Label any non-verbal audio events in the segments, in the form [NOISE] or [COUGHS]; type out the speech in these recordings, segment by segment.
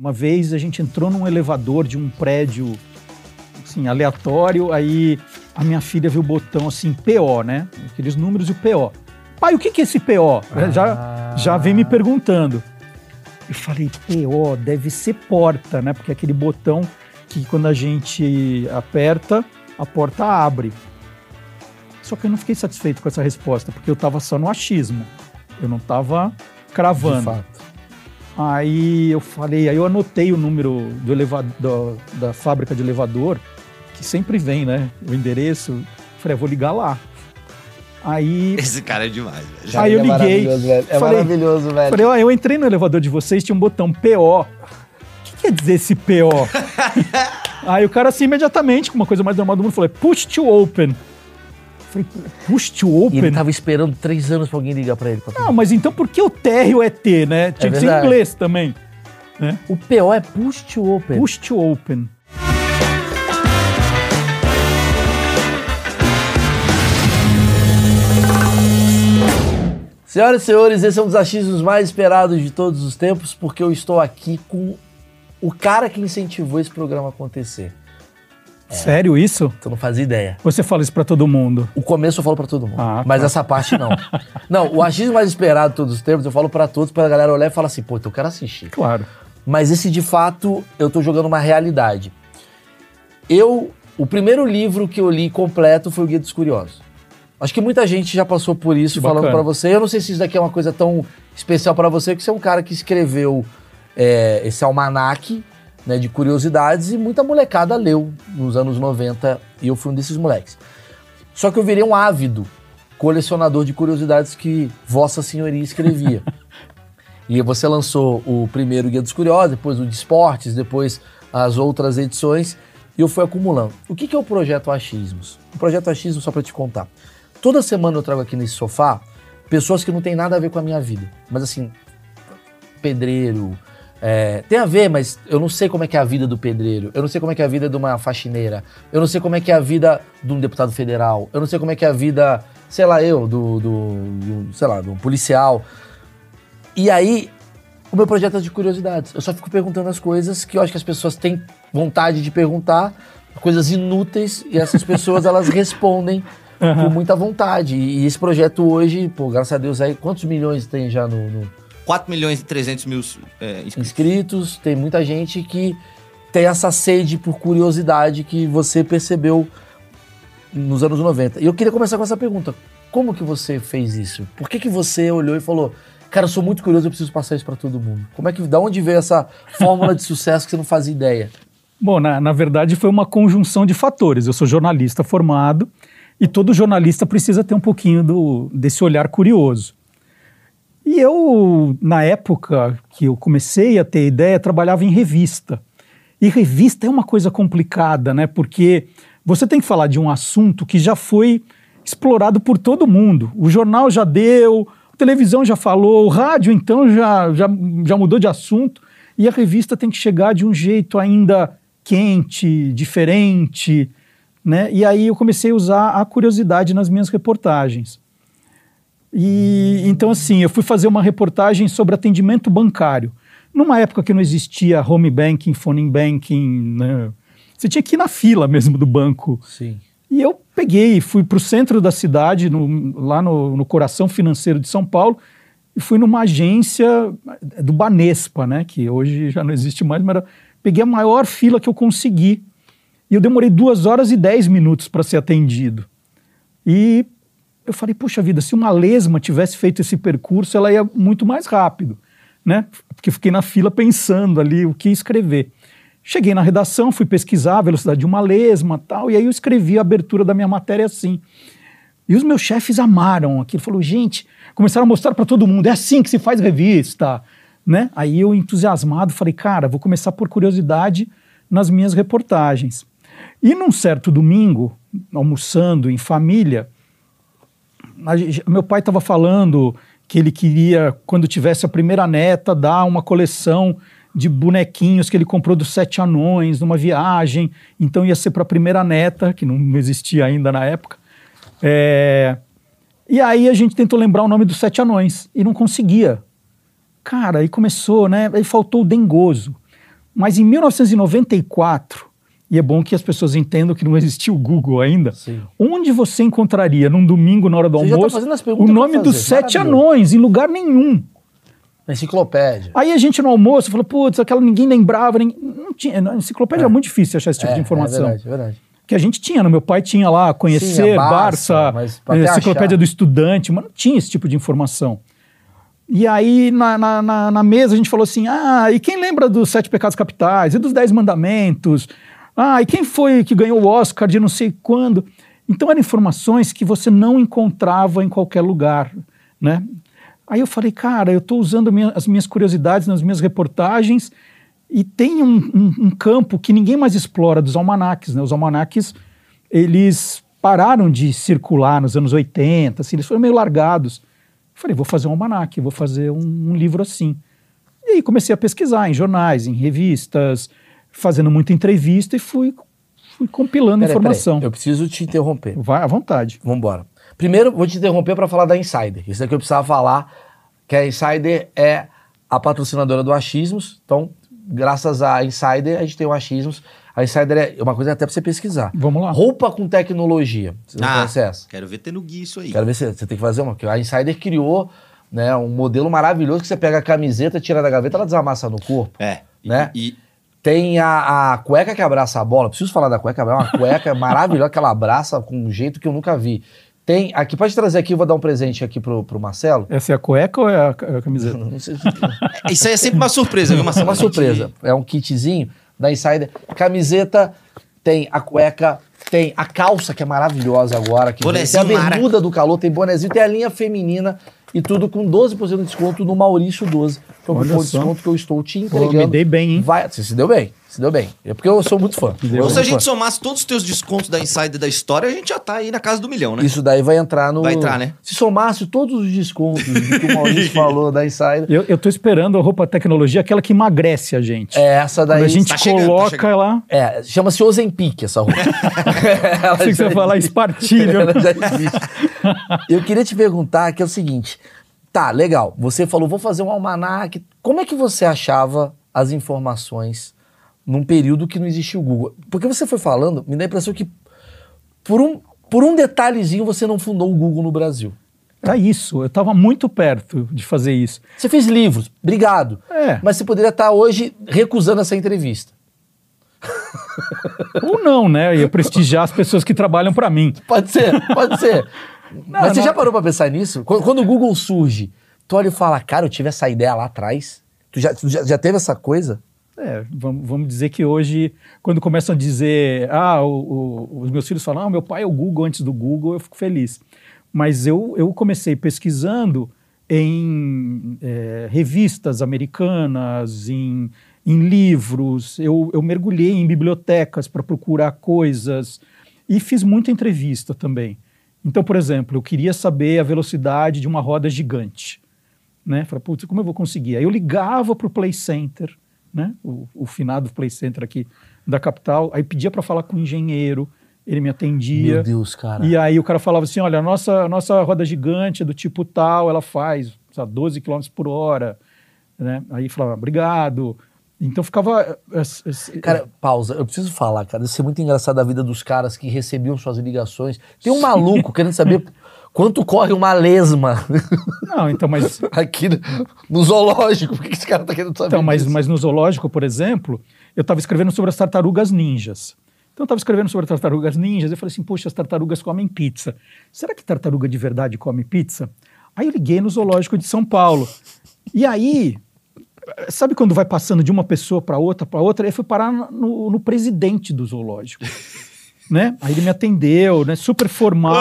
Uma vez a gente entrou num elevador de um prédio assim, aleatório, aí a minha filha viu o botão assim, PO, né? Aqueles números e o PO. Pai, o que, que é esse PO? Ah. Já, já vem me perguntando. Eu falei, PO deve ser porta, né? Porque é aquele botão que quando a gente aperta, a porta abre. Só que eu não fiquei satisfeito com essa resposta, porque eu estava só no achismo. Eu não estava cravando. Aí eu falei, aí eu anotei o número do elevador, da fábrica de elevador, que sempre vem, né? O endereço. Falei, ah, vou ligar lá. Aí. Esse cara é demais, velho. Aí eu é liguei. Velho. É falei, maravilhoso, velho. Falei, ó, eu entrei no elevador de vocês, tinha um botão PO. O [LAUGHS] que quer dizer esse PO? [LAUGHS] aí o cara, assim, imediatamente, com uma coisa mais normal do mundo, falou: push to open. Falei, push to open? E ele tava esperando três anos pra alguém ligar pra ele. Pra não, mas então por que o térreo é T, né? Tinha é que ser em inglês também. Né? O PO é push to open. Push to open. Senhoras e senhores, esse é um dos achismos mais esperados de todos os tempos, porque eu estou aqui com o cara que incentivou esse programa a acontecer. É. Sério isso? Tu não fazia ideia. Você fala isso pra todo mundo? O começo eu falo pra todo mundo. Ah, mas tá. essa parte não. [LAUGHS] não, o achismo mais esperado de todos os tempos, eu falo pra todos, pra galera olhar e falar assim, pô, então eu quero assistir. Claro. Mas esse, de fato, eu tô jogando uma realidade. Eu, o primeiro livro que eu li completo foi o Guia dos Curiosos. Acho que muita gente já passou por isso que falando para você. Eu não sei se isso daqui é uma coisa tão especial para você, que você é um cara que escreveu é, esse almanaque né, de curiosidades e muita molecada leu nos anos 90 e eu fui um desses moleques. Só que eu virei um ávido colecionador de curiosidades que Vossa Senhoria escrevia. [LAUGHS] e você lançou o primeiro Guia dos Curiosos, depois o de Esportes, depois as outras edições e eu fui acumulando. O que, que é o Projeto Achismos? O Projeto Achismos, só para te contar. Toda semana eu trago aqui nesse sofá pessoas que não tem nada a ver com a minha vida. Mas assim, pedreiro, é, tem a ver, mas eu não sei como é que é a vida do pedreiro, eu não sei como é que é a vida de uma faxineira, eu não sei como é que é a vida de um deputado federal, eu não sei como é que é a vida, sei lá, eu, do, do, do sei lá, do policial. E aí, o meu projeto é de curiosidades. Eu só fico perguntando as coisas que eu acho que as pessoas têm vontade de perguntar, coisas inúteis, e essas pessoas elas [LAUGHS] respondem uhum. com muita vontade. E esse projeto hoje, pô, graças a Deus aí, quantos milhões tem já no, no 4 milhões e 300 mil é, inscritos. inscritos. Tem muita gente que tem essa sede por curiosidade que você percebeu nos anos 90. E eu queria começar com essa pergunta. Como que você fez isso? Por que, que você olhou e falou, cara, eu sou muito curioso, eu preciso passar isso para todo mundo? Como é que, da onde veio essa fórmula de [LAUGHS] sucesso que você não fazia ideia? Bom, na, na verdade foi uma conjunção de fatores. Eu sou jornalista formado e todo jornalista precisa ter um pouquinho do, desse olhar curioso. E eu, na época que eu comecei a ter ideia, trabalhava em revista. E revista é uma coisa complicada, né? Porque você tem que falar de um assunto que já foi explorado por todo mundo. O jornal já deu, a televisão já falou, o rádio então já, já, já mudou de assunto. E a revista tem que chegar de um jeito ainda quente, diferente, né? E aí eu comecei a usar a curiosidade nas minhas reportagens. E então assim, eu fui fazer uma reportagem sobre atendimento bancário. Numa época que não existia home banking, phone banking, né? Você tinha que ir na fila mesmo do banco. Sim. E eu peguei, fui para o centro da cidade, no, lá no, no, coração financeiro de São Paulo, e fui numa agência do Banespa, né? Que hoje já não existe mais, mas era, peguei a maior fila que eu consegui. E eu demorei duas horas e dez minutos para ser atendido. E eu falei, puxa vida, se uma lesma tivesse feito esse percurso, ela ia muito mais rápido, né? Porque fiquei na fila pensando ali o que escrever. Cheguei na redação, fui pesquisar a velocidade de uma lesma tal, e aí eu escrevi a abertura da minha matéria assim. E os meus chefes amaram aquilo. Falou, gente, começaram a mostrar para todo mundo, é assim que se faz revista, né? Aí eu, entusiasmado, falei, cara, vou começar por curiosidade nas minhas reportagens. E num certo domingo, almoçando em família, meu pai estava falando que ele queria, quando tivesse a primeira neta, dar uma coleção de bonequinhos que ele comprou dos Sete Anões numa viagem. Então ia ser para a primeira neta, que não existia ainda na época. É... E aí a gente tentou lembrar o nome dos Sete Anões e não conseguia. Cara, aí começou, né? Aí faltou o Dengoso. Mas em 1994, e é bom que as pessoas entendam que não existia o Google ainda, Sim. onde você encontraria num domingo na hora do Você tá almoço as o nome dos sete anões? Em lugar nenhum. Na enciclopédia. Aí a gente no almoço falou, putz, aquela ninguém lembrava, ninguém... não tinha, na enciclopédia É. era muito difícil achar esse tipo é, de informação. É verdade, é verdade. que a gente tinha, no meu pai tinha lá, conhecer, Sim, a Barça, Barça, até enciclopédia achar. do estudante, mas não tinha esse tipo de informação. E aí, na, na, na- na mesa, a gente falou assim: ah, e quem lembra dos Sete Pecados Capitais? E dos Dez Mandamentos? Ah, e quem foi que ganhou o Oscar de não sei quando? Então, eram informações que você não encontrava em qualquer lugar, né? Aí eu falei, cara, eu estou usando minha- as minhas curiosidades nas minhas reportagens e tem um, um- um campo que ninguém mais explora dos almanaques, né? Os almanaques, eles pararam de circular nos anos 80, assim, eles foram meio largados. Eu falei, vou fazer um almanaque, vou fazer um, um livro assim. E aí comecei a pesquisar em jornais, em revistas, fazendo muita entrevista e fui, fui compilando Peraí, informação. peraí, Eu preciso te interromper. Vai à vontade. Vamos embora. Primeiro, vou te interromper para falar da Insider. Isso daqui eu precisava falar, que a Insider é a patrocinadora do Achismos. Então, graças à Insider, a gente tem o Achismos. A Insider é uma coisa até para você pesquisar. Vamos lá. Roupa com tecnologia. Você não Ah, conhece essa? quero ver ter no Gui isso aí. Quero ver se você tem que fazer uma. A Insider criou né, um modelo maravilhoso que você pega a camiseta, tira da gaveta, ela desamassa no corpo. É. E, Né? e Tem a, a cueca que abraça a bola. Preciso falar da cueca. É uma cueca [LAUGHS] maravilhosa que ela abraça com um jeito que eu nunca vi. Tem aqui, pode trazer aqui, eu vou dar um presente aqui pro, pro Marcelo. Essa é a cueca ou é a, a camiseta? [LAUGHS] Não sei se... É, [LAUGHS] Isso aí é sempre uma surpresa, viu, É Marcelo? uma A gente- surpresa. É um kitzinho da Insider. Camiseta, tem a cueca, tem a calça, que é maravilhosa agora. Que. Bonezinho tem a Mara. bermuda do calor, tem bonezinho, tem a linha feminina e tudo com 12% de desconto no Maurício 12. Foi um Olha cupom de desconto que eu estou te Pô, entregando. me dei bem, hein? Vai, você se deu bem, se deu bem. É porque eu sou muito fã. Ou se a gente fã. somasse todos os teus descontos da Insider da história, a gente já tá aí na casa do milhão, né? Isso daí vai entrar no. Vai entrar, né? Se somasse todos os descontos que o Maurício [LAUGHS] falou da Insider, Eu, eu tô esperando a roupa tecnologia, aquela que emagrece a gente. é essa daí. Quando a gente Tá chegando, tá coloca chegando. lá, É, chama-se Ozempic essa roupa. [LAUGHS] [LAUGHS] Ela achei que você ia falar espartilho. Ela já existe. Eu queria te perguntar que é o seguinte. Tá, legal. Você falou, vou fazer um almanac. Como é que você achava as informações num período que não existia o Google? Porque você foi falando, me dá a impressão que por um, por um detalhezinho você não fundou o Google no Brasil. Era isso, eu estava muito perto de fazer isso. Você fez livros, obrigado. É. Mas você poderia estar hoje recusando essa entrevista. Ou não, né? Eu ia prestigiar as pessoas que trabalham para mim. Pode ser, pode ser. Mas você não. já parou pra pensar nisso? Quando, quando o Google surge, tu olha e fala, cara, eu tive essa ideia lá atrás. Tu já, tu já, já teve essa coisa? É, vamos, vamos dizer que hoje, quando começam a dizer, ah, o- o- os meus filhos falam, ah, meu pai é o Google antes do Google, eu fico feliz. Mas eu, eu comecei pesquisando em é, revistas americanas, em, em livros, eu, eu mergulhei em bibliotecas para procurar coisas e fiz muita entrevista também. Então, por exemplo, eu queria saber a velocidade de uma roda gigante né? Falei, putz, como eu vou conseguir? Aí eu ligava para o Play Center, né? O, o finado Play Center aqui da capital, aí pedia para falar com o engenheiro, ele me atendia. Meu Deus, cara. E aí o cara falava assim, olha, a nossa, a nossa roda gigante é do tipo tal, ela faz lá, 12 km por hora, né? Aí falava, obrigado. Então ficava... eh, eh, Cara, pausa. Eu preciso falar, cara. Deve ser muito engraçado a vida dos caras que recebiam suas ligações. Tem um maluco querendo saber [LAUGHS] quanto corre uma lesma Não, então, mas [LAUGHS] aqui no, zoológico. Por que esse cara tá querendo saber Então, mas, disso? mas no zoológico, por exemplo, eu estava escrevendo sobre as tartarugas ninjas. Então, eu estava escrevendo sobre as tartarugas ninjas. Eu falei assim: poxa, as tartarugas comem pizza. Será que tartaruga de verdade come pizza? Aí eu liguei no zoológico de São Paulo. E aí, sabe quando vai passando de uma pessoa para outra, para outra? Eu fui parar no, no presidente do zoológico. Né? Aí ele me atendeu, né? super formal.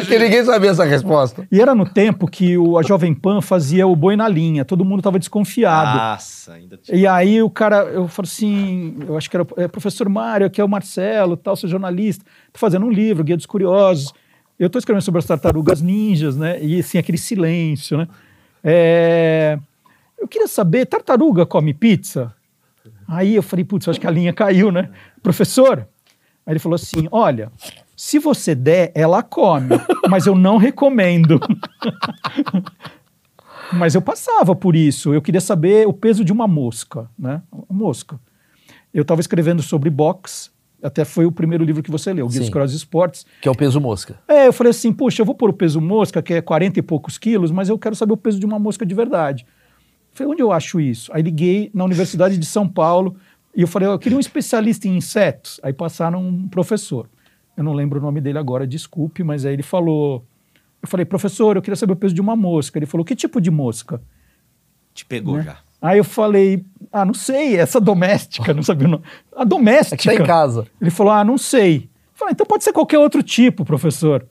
Porque ninguém sabia essa resposta. E era no tempo que o, a Jovem Pan fazia o boi na linha, todo mundo estava desconfiado. Nossa, ainda tinha. E aí o cara, eu falo assim, eu acho que era é, professor Mário, aqui é o Marcelo, tal, sou jornalista, tô fazendo um livro, Guia dos Curiosos. Eu tô escrevendo sobre as tartarugas ninjas, né? E assim, aquele silêncio, né? É, Eu queria saber, tartaruga come pizza? Aí eu falei, putz, acho que a linha caiu, né? Professor? Aí ele falou assim: olha, se você der, ela come, mas eu não recomendo. [LAUGHS] Mas eu passava por isso. Eu queria saber o peso de uma mosca, né? Uma mosca. Eu estava escrevendo sobre boxe, até foi o primeiro livro que você leu, Guia dos. Cross Esportes. Que é o peso mosca. É, eu falei assim, poxa, eu vou pôr o peso mosca, que é 40 e poucos quilos, mas eu quero saber o peso de uma mosca de verdade. Eu falei, onde eu acho isso? Aí liguei na Universidade de São Paulo e eu falei, eu queria um especialista em insetos. Aí passaram um professor. Eu não lembro o nome dele agora, desculpe, mas aí ele falou. Eu falei, professor, eu queria saber o peso de uma mosca. Ele falou, que tipo de mosca? Te pegou Né? já. Aí eu falei, ah, não sei, essa doméstica, não sabia o nome. A É que doméstica. tá em casa. Ele falou, ah, não sei. Eu falei, então pode ser qualquer outro tipo, professor. Ele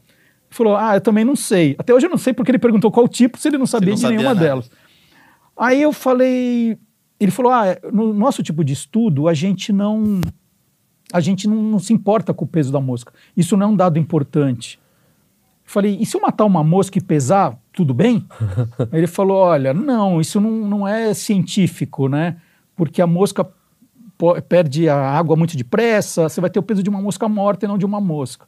falou, ah, eu também não sei. Até hoje eu não sei porque ele perguntou qual tipo, se ele não sabia não de sabia nenhuma nada. delas. Aí eu falei, ele falou, ah, no nosso tipo de estudo, a gente não, a gente não, não se importa com o peso da mosca. Isso não é um dado importante. Eu falei, e se eu matar uma mosca e pesar, tudo bem? [LAUGHS] Ele falou, olha, não, isso não, não é científico, né? Porque a mosca perde a água muito depressa, você vai ter o peso de uma mosca morta e não de uma mosca.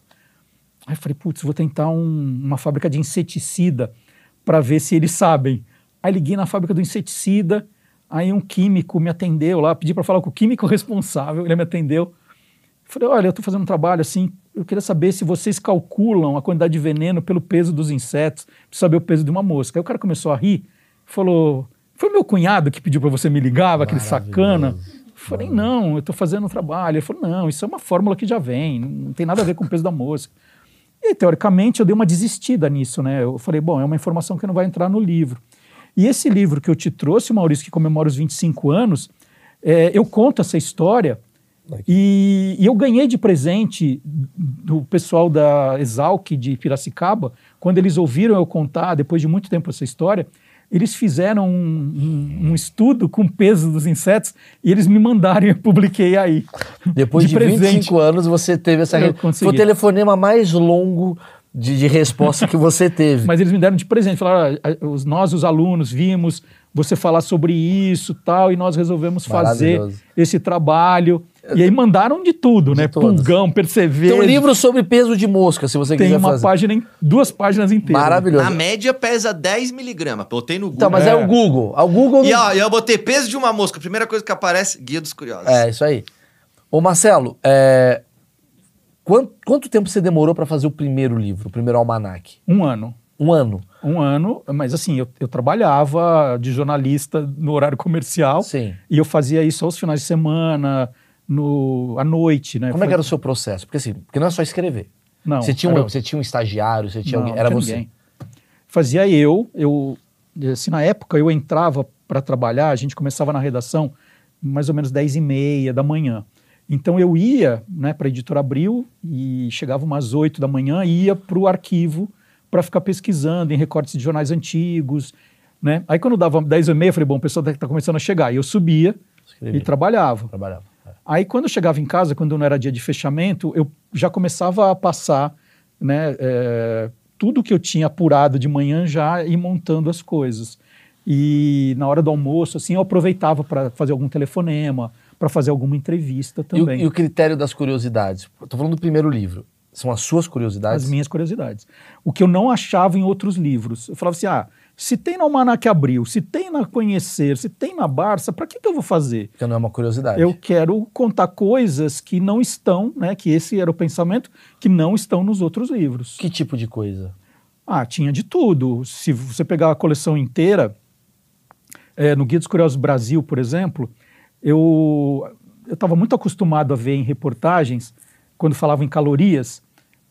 Aí eu falei, putz, vou tentar um- uma fábrica de inseticida para ver se eles sabem. Aí liguei na fábrica do inseticida, aí um químico me atendeu lá, pedi para falar com o químico responsável, ele me atendeu. Eu falei, olha, eu estou fazendo um trabalho assim, eu queria saber se vocês calculam a quantidade de veneno pelo peso dos insetos, para saber o peso de uma mosca. Aí o cara começou a rir, falou, foi meu cunhado que pediu para você me ligar, aquele sacana. Falei, não, eu estou fazendo um trabalho. Ele falou, não, isso é uma fórmula que já vem, não tem nada a ver com o peso da mosca. E teoricamente eu dei uma desistida nisso, né? Eu falei, bom, é uma informação que não vai entrar no livro. E esse livro que eu te trouxe, Maurício, que comemora os 25 anos, é, eu conto essa história e, e eu ganhei de presente do pessoal da Exalc de Piracicaba, quando eles ouviram eu contar, depois de muito tempo, essa história, eles fizeram um, um- um estudo com o peso dos insetos e eles me mandaram e eu publiquei aí. Depois de, 25 anos, você teve essa. Foi o telefonema mais longo de, de resposta que você teve. [LAUGHS] Mas eles me deram de presente, falaram, "Ah, os- nós, os alunos, vimos você falar sobre isso tal, e nós resolvemos fazer esse trabalho. E aí mandaram de tudo, De né? todas. Pulgão, percevejo. Tem um livro sobre peso de mosca, se você tem quiser uma fazer. página, em, duas páginas inteiras. Maravilhoso. Na média pesa 10 miligramas. Botei no Google. Então, mas é. É. o Google. O Google. E não- ó, eu botei peso de uma mosca. Primeira coisa que aparece, Guia dos Curiosos. É, isso aí. Ô, Marcelo, é, quanto, quanto tempo você demorou para fazer o primeiro livro, o primeiro almanac? Um ano. Um ano. Um ano, mas assim, eu, eu trabalhava de jornalista no horário comercial Sim. e eu fazia isso aos finais de semana, no, à noite, né? Como é Foi- que era o seu processo? Porque assim, porque não é só escrever. Não, você, tinha um, você tinha um estagiário, você tinha Não, alguém. Era não você. tinha ninguém. Fazia eu, eu, assim, na época eu entrava para trabalhar, a gente começava na redação mais ou menos 10 e meia da manhã. Então eu ia né, para a Editora Abril e chegava umas 8 da manhã e ia para o arquivo para ficar pesquisando em recortes de jornais antigos. Né? Aí quando dava 10 e meia, eu falei, bom, o pessoal está começando a chegar. E eu subia Escrevia. e trabalhava. Trabalhava. É. Aí, quando eu chegava em casa, quando não era dia de fechamento, eu já começava a passar né, é, tudo que eu tinha apurado de manhã já e montando as coisas. E na hora do almoço, assim, eu aproveitava para fazer algum telefonema, para fazer alguma entrevista E o, também. e o critério das curiosidades? Tô falando do primeiro livro. São as suas curiosidades? As minhas curiosidades. O que eu não achava em outros livros. Eu falava assim: ah, se tem na Almanac Abril, se tem na Conhecer, se tem na Barça, para que, que eu vou fazer? Porque não é uma curiosidade. Eu quero contar coisas que não estão, né? Que esse era o pensamento, que não estão nos outros livros. Que tipo de coisa? Ah, tinha de tudo. Se você pegar a coleção inteira, é, no Guia dos Curiosos Brasil, por exemplo, eu estava muito acostumado a ver em reportagens, quando falavam em calorias,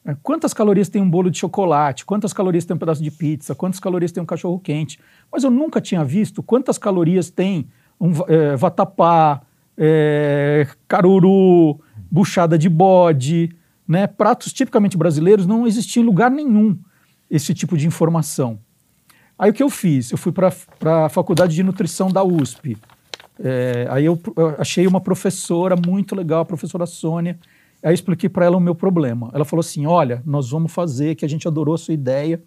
é, quantas calorias tem um bolo de chocolate, quantas calorias tem um pedaço de pizza, quantas calorias tem um cachorro quente. Mas eu nunca tinha visto quantas calorias tem um é, vatapá, é, caruru, buchada de bode, né? pratos tipicamente brasileiros, não existia em lugar nenhum esse tipo de informação. Aí o que eu fiz? Eu fui para a Faculdade de Nutrição da USP. É, aí eu, eu achei uma professora muito legal, a professora Sônia. Aí eu expliquei para ela o meu problema. Ela falou assim: Olha, nós vamos fazer, que a gente adorou a sua ideia.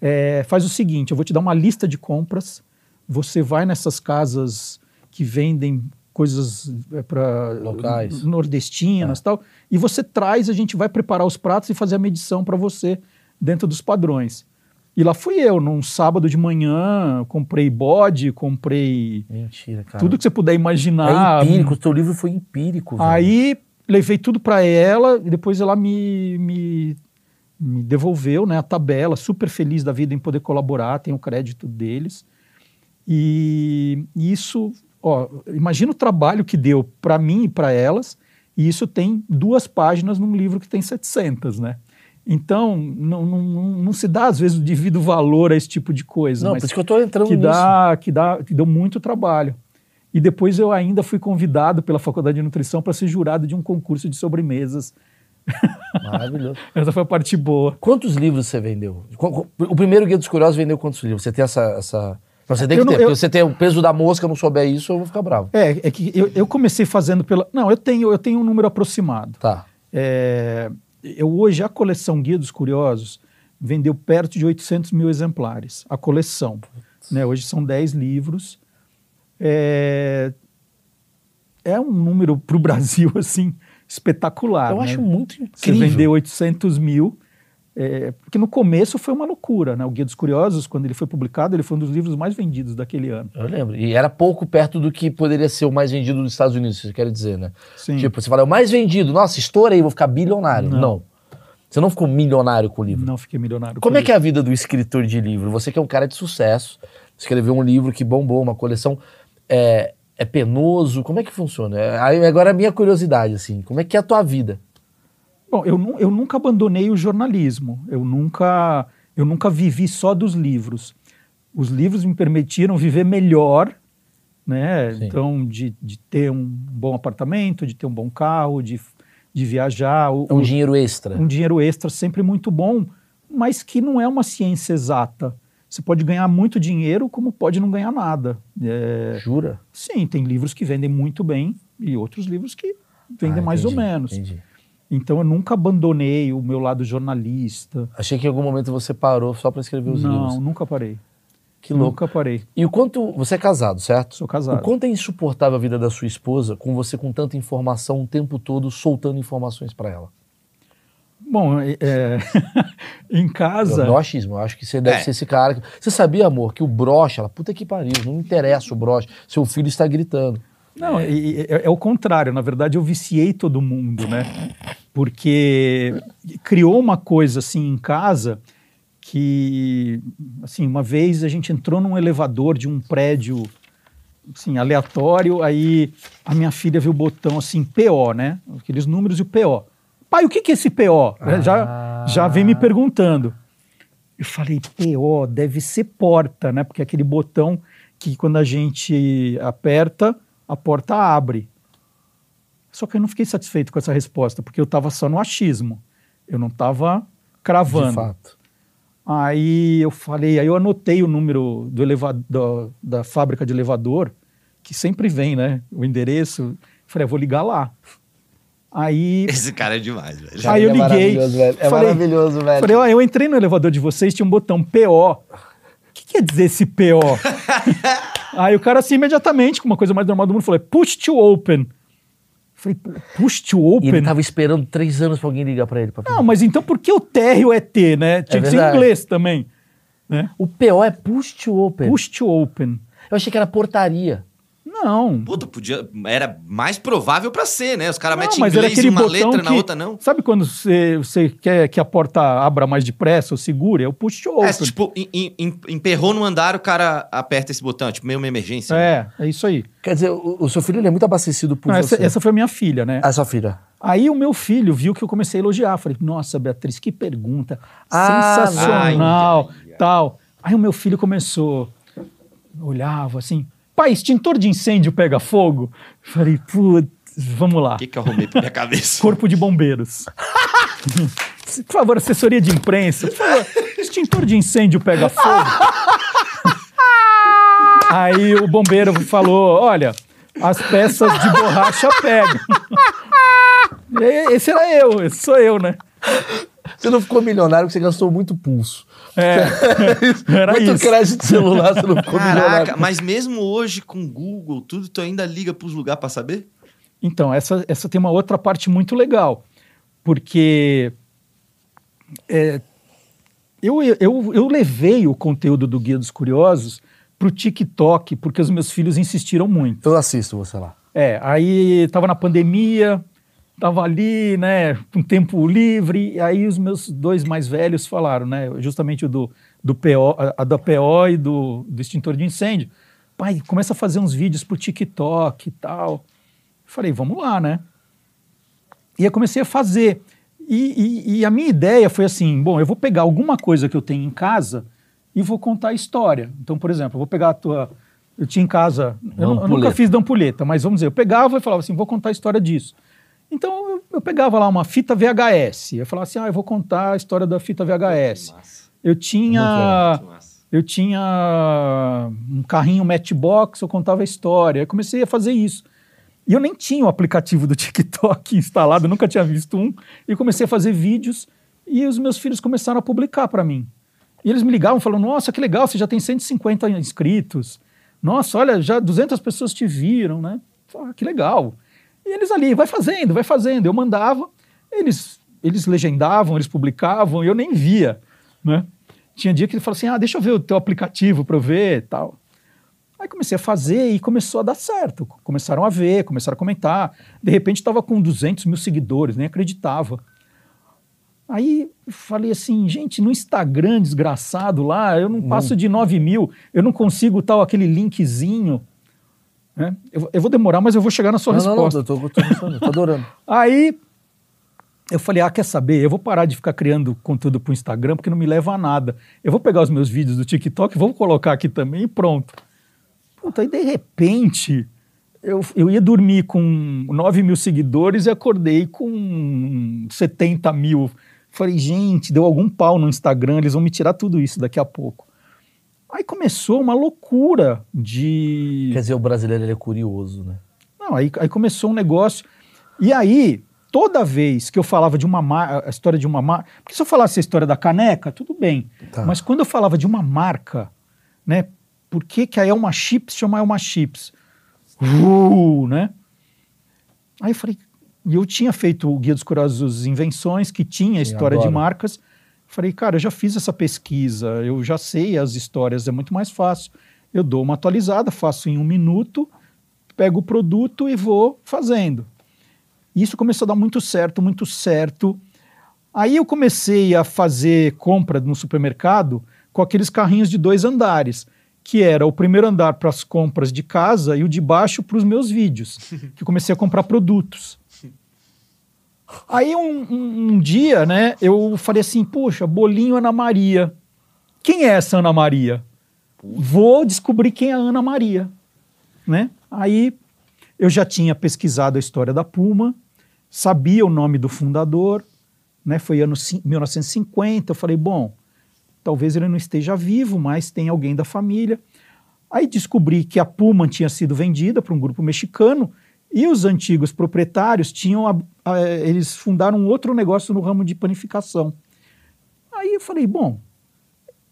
É, faz o seguinte: eu vou te dar uma lista de compras. Você vai nessas casas que vendem coisas para Locais. nordestinas e tal, e você traz, a gente vai preparar os pratos e fazer a medição para você dentro dos padrões. E lá fui eu, num sábado de manhã, comprei bode, comprei Mentira, cara. tudo que você puder imaginar. É empírico, o teu livro foi empírico. velho. Aí levei tudo para ela e depois ela me, me, me devolveu né, a tabela, super feliz da vida em poder colaborar, tem o crédito deles. E isso, ó, imagina o trabalho que deu para mim e para elas, e isso tem duas páginas num livro que tem 700, né? Então, não, não, não, se dá, às vezes, o devido valor a esse tipo de coisa. Não, por isso que eu tô entrando que nisso. dá, que dá, que deu muito trabalho. E depois eu ainda fui convidado pela Faculdade de Nutrição para ser jurado de um concurso de sobremesas. Maravilhoso. [LAUGHS] Essa foi a parte boa. Quantos livros você vendeu? O primeiro Guia dos Curiosos vendeu quantos livros? Você tem essa... essa... Não, você tem que Eu ter, não- porque eu- você tem o peso da mosca, eu não souber isso, eu vou ficar bravo. É, é que eu, eu comecei fazendo pela. Não, eu tenho, eu tenho um número aproximado. Tá. É, eu hoje a coleção Guia dos Curiosos vendeu perto de 800 mil exemplares. A coleção. Né, hoje são 10 livros. É, é um número para o Brasil [LAUGHS] assim espetacular. eu né? acho muito Você incrível. vendeu 800 mil. É, porque no começo foi uma loucura, né? O Guia dos Curiosos, quando ele foi publicado, ele foi um dos livros mais vendidos daquele ano. Eu lembro. E era pouco perto do que poderia ser o mais vendido nos Estados Unidos, você quer dizer, né? Sim. Tipo, você fala, é o mais vendido. Nossa, estourei, vou ficar bilionário. Não. Não. Você não ficou milionário com o livro. Não fiquei milionário. Como com é que é a vida do escritor de livro? Você que é um cara de sucesso, escreveu um livro que bombou, uma coleção. É, é penoso? Como é que funciona? É, agora a minha curiosidade, assim, como é que é a tua vida? Bom, eu, eu nunca abandonei o jornalismo. Eu nunca, eu nunca vivi só dos livros. Os livros me permitiram viver melhor, né? Sim. Então, de, de ter um bom apartamento, de ter um bom carro, de, de viajar. É um o- dinheiro extra. um dinheiro extra sempre muito bom, mas que não é uma ciência exata. Você pode ganhar muito dinheiro, como pode não ganhar nada. É, Jura? sim, tem livros que vendem muito bem e outros livros que vendem Ah, mais ou menos. Entendi. Então eu nunca abandonei o meu lado jornalista. Achei que em algum momento você parou só pra escrever os não, livros. nunca parei. Que louco. Nunca parei. E o quanto. Você é casado, certo? Sou O casado. quanto é insuportável a vida da sua esposa com você com tanta informação o tempo todo, soltando informações pra ela? Bom, é, é, [LAUGHS] em casa. É o achismo. Eu acho que você deve É. ser esse cara. que- Você sabia, amor, que o broche, ela, puta que pariu, não interessa o broche. Seu filho está gritando. Não, e- e- é, é o contrário. Na verdade, eu viciei todo mundo, né? Porque criou uma coisa assim em casa que, assim, uma vez a gente entrou num elevador de um prédio, assim, aleatório, aí a minha filha viu o botão assim, PO, né? Aqueles números e o PO. Pai, o que que é esse PO? Ah. Já, já vem me perguntando. Eu falei, PO deve ser porta, né? Porque é aquele botão que quando a gente aperta, a porta abre. Só que eu não fiquei satisfeito com essa resposta, porque eu estava só no achismo. Eu não estava De cravando. fato. Aí eu falei, aí eu anotei o número do elevador, da fábrica de elevador, que sempre vem, né? O endereço. Falei, eu vou ligar lá. Aí Esse cara é demais, velho. Aí eu é liguei, maravilhoso, velho. É falei- maravilhoso, velho. Falei, ó, eu entrei no elevador de vocês, tinha um botão PO. O que quer dizer esse PO? [LAUGHS] Aí o cara assim, imediatamente, com uma coisa mais normal do mundo, falou, push to open. Falei, "Pô, push to E open? ele tava esperando três anos pra alguém ligar pra ele. Pra Não, mas então por que o térreo é T, né? Tinha que ser em inglês também. Né? O PO é push to open. Push to open. Eu achei que era portaria. Não. Puta, podia. Era mais provável pra ser, né? Os caras metem era inglês em uma letra, na que- outra não. Sabe quando você, você quer que a porta abra mais depressa ou segure? É o push to open. É, tipo, em- em- em- emperrou no andar, o cara aperta esse botão, tipo, meio uma emergência. É, é isso aí. Quer dizer, o, o seu filho ele é muito abastecido por Não, você. essa, essa foi a minha filha, né? A sua filha. Aí o meu filho viu que eu comecei a elogiar. Falei, nossa, Beatriz, que pergunta. Ah, sensacional, ai. tal. Aí o meu filho começou, olhava assim, pai, extintor de incêndio pega fogo? Falei, putz, vamos lá. O que, que eu arrumei pra minha cabeça? [LAUGHS] Corpo de bombeiros. [LAUGHS] Por favor, assessoria de imprensa. Por favor, extintor de incêndio pega fogo? [LAUGHS] Aí o bombeiro falou, olha, as peças de borracha pegam. E Esse era eu, esse sou eu, né? Você não ficou milionário porque você gastou muito pulso. É, [LAUGHS] era muito isso. crédito de celular, você não ficou Caraca, milionário. mas mesmo hoje com Google, tudo, tu ainda liga pros lugares pra saber? Então, essa, essa tem uma outra parte muito legal, porque é, eu, eu, eu levei o conteúdo do Guia dos Curiosos pro TikTok, porque os meus filhos insistiram muito. Eu assisto você lá. É, aí tava na pandemia, tava ali, né, com tempo livre, e aí os meus dois mais velhos falaram, né, justamente o do, do PO, a da PO e do, do extintor de incêndio. Pai, começa a fazer uns vídeos pro TikTok e tal. Falei, vamos lá, né? E eu comecei a fazer. E, e, e, a minha ideia foi assim: bom, eu vou pegar alguma coisa que eu tenho em casa e vou contar a história. Então, por exemplo, eu vou pegar a tua. Eu tinha em casa. Eu, eu, nunca fiz dampulheta, mas vamos dizer, eu pegava e falava assim: vou contar a história disso. Então, eu, eu pegava lá uma fita VHS. Eu falava assim: ah, eu vou contar a história da fita VHS. Eu tinha. Eu tinha um carrinho Matchbox, eu contava a história. Eu comecei a fazer isso. E eu nem tinha o aplicativo do TikTok [LAUGHS] instalado, nunca tinha visto um. E comecei a fazer vídeos e os meus filhos começaram a publicar para mim. E eles me ligavam falando: Nossa, que legal, você já tem 150 inscritos. Nossa, olha, já 200 pessoas te viram, né? Ah, que legal. E eles ali, vai fazendo, vai fazendo. Eu mandava, eles, eles legendavam, eles publicavam, eu nem via, né? Tinha dia que ele falou assim: Ah, deixa eu ver o teu aplicativo para eu ver tal. Aí comecei a fazer e começou a dar certo. Começaram a ver, começaram a comentar. De repente estava com 200 mil seguidores, nem acreditava. Aí falei assim, gente, no Instagram desgraçado lá, eu não passo de 9 mil, eu não consigo tal aquele linkzinho. Né? Eu, eu, vou demorar, mas eu vou chegar na sua não, resposta. Não, não, eu tô, tô, tô adorando. [LAUGHS] Aí eu falei, ah, quer saber? Eu vou parar de ficar criando conteúdo para o Instagram, porque não me leva a nada. Eu vou pegar os meus vídeos do TikTok, vou colocar aqui também e pronto. Puta, aí de repente eu, eu ia dormir com 9 mil seguidores e acordei com 70 mil. Falei, gente, deu algum pau no Instagram, eles vão me tirar tudo isso daqui a pouco. Aí começou uma loucura de. Quer dizer, o brasileiro ele é curioso, né? Não, aí, aí começou um negócio. E aí, toda vez que eu falava de uma marca, a história de uma marca. Porque se eu falasse a história da caneca, tudo bem. Tá. Mas quando eu falava de uma marca, né? por que, que a Elma Chips chama Elma Chips? Uh, né? Aí eu falei, e eu tinha feito o Guia dos Curiosos Invenções, que tinha a história de marcas. Falei, cara, eu já fiz essa pesquisa, eu já sei as histórias, é muito mais fácil. Eu dou uma atualizada, faço em um minuto, pego o produto e vou fazendo. Isso começou a dar muito certo, muito certo. Aí eu comecei a fazer compra no supermercado com aqueles carrinhos de dois andares que era o primeiro andar para as compras de casa e o de baixo para os meus vídeos, [LAUGHS] que comecei a comprar produtos. Aí um, um, um, dia, né, eu falei assim, poxa, bolinho Ana Maria. Quem é essa Ana Maria? Vou descobrir quem é a Ana Maria, né? Aí eu já tinha pesquisado a história da Puma, sabia o nome do fundador, né? Foi ano 1950. Eu falei, bom, Talvez ele não esteja vivo, mas tem alguém da família. Aí descobri que a Puma tinha sido vendida para um grupo mexicano e os antigos proprietários tinham eles fundaram um outro negócio no ramo de panificação. Aí eu falei, bom,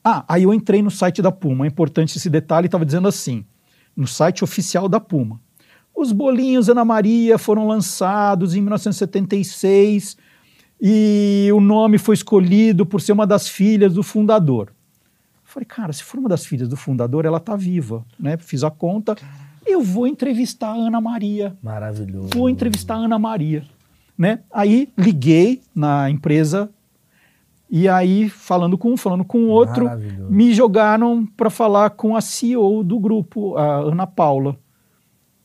ah, aí eu entrei no site da Puma. É importante esse detalhe, estava dizendo assim, no site oficial da Puma. Os bolinhos Ana Maria foram lançados em 1976 e o nome foi escolhido por ser uma das filhas do fundador. Eu falei, cara, se for uma das filhas do fundador, ela tá viva, né? Fiz a conta. Eu vou entrevistar a Ana Maria. Maravilhoso. Vou entrevistar a Ana Maria, né? Aí liguei na empresa e aí falando com um, falando com o outro, me jogaram para falar com a CEO do grupo, a Ana Paula.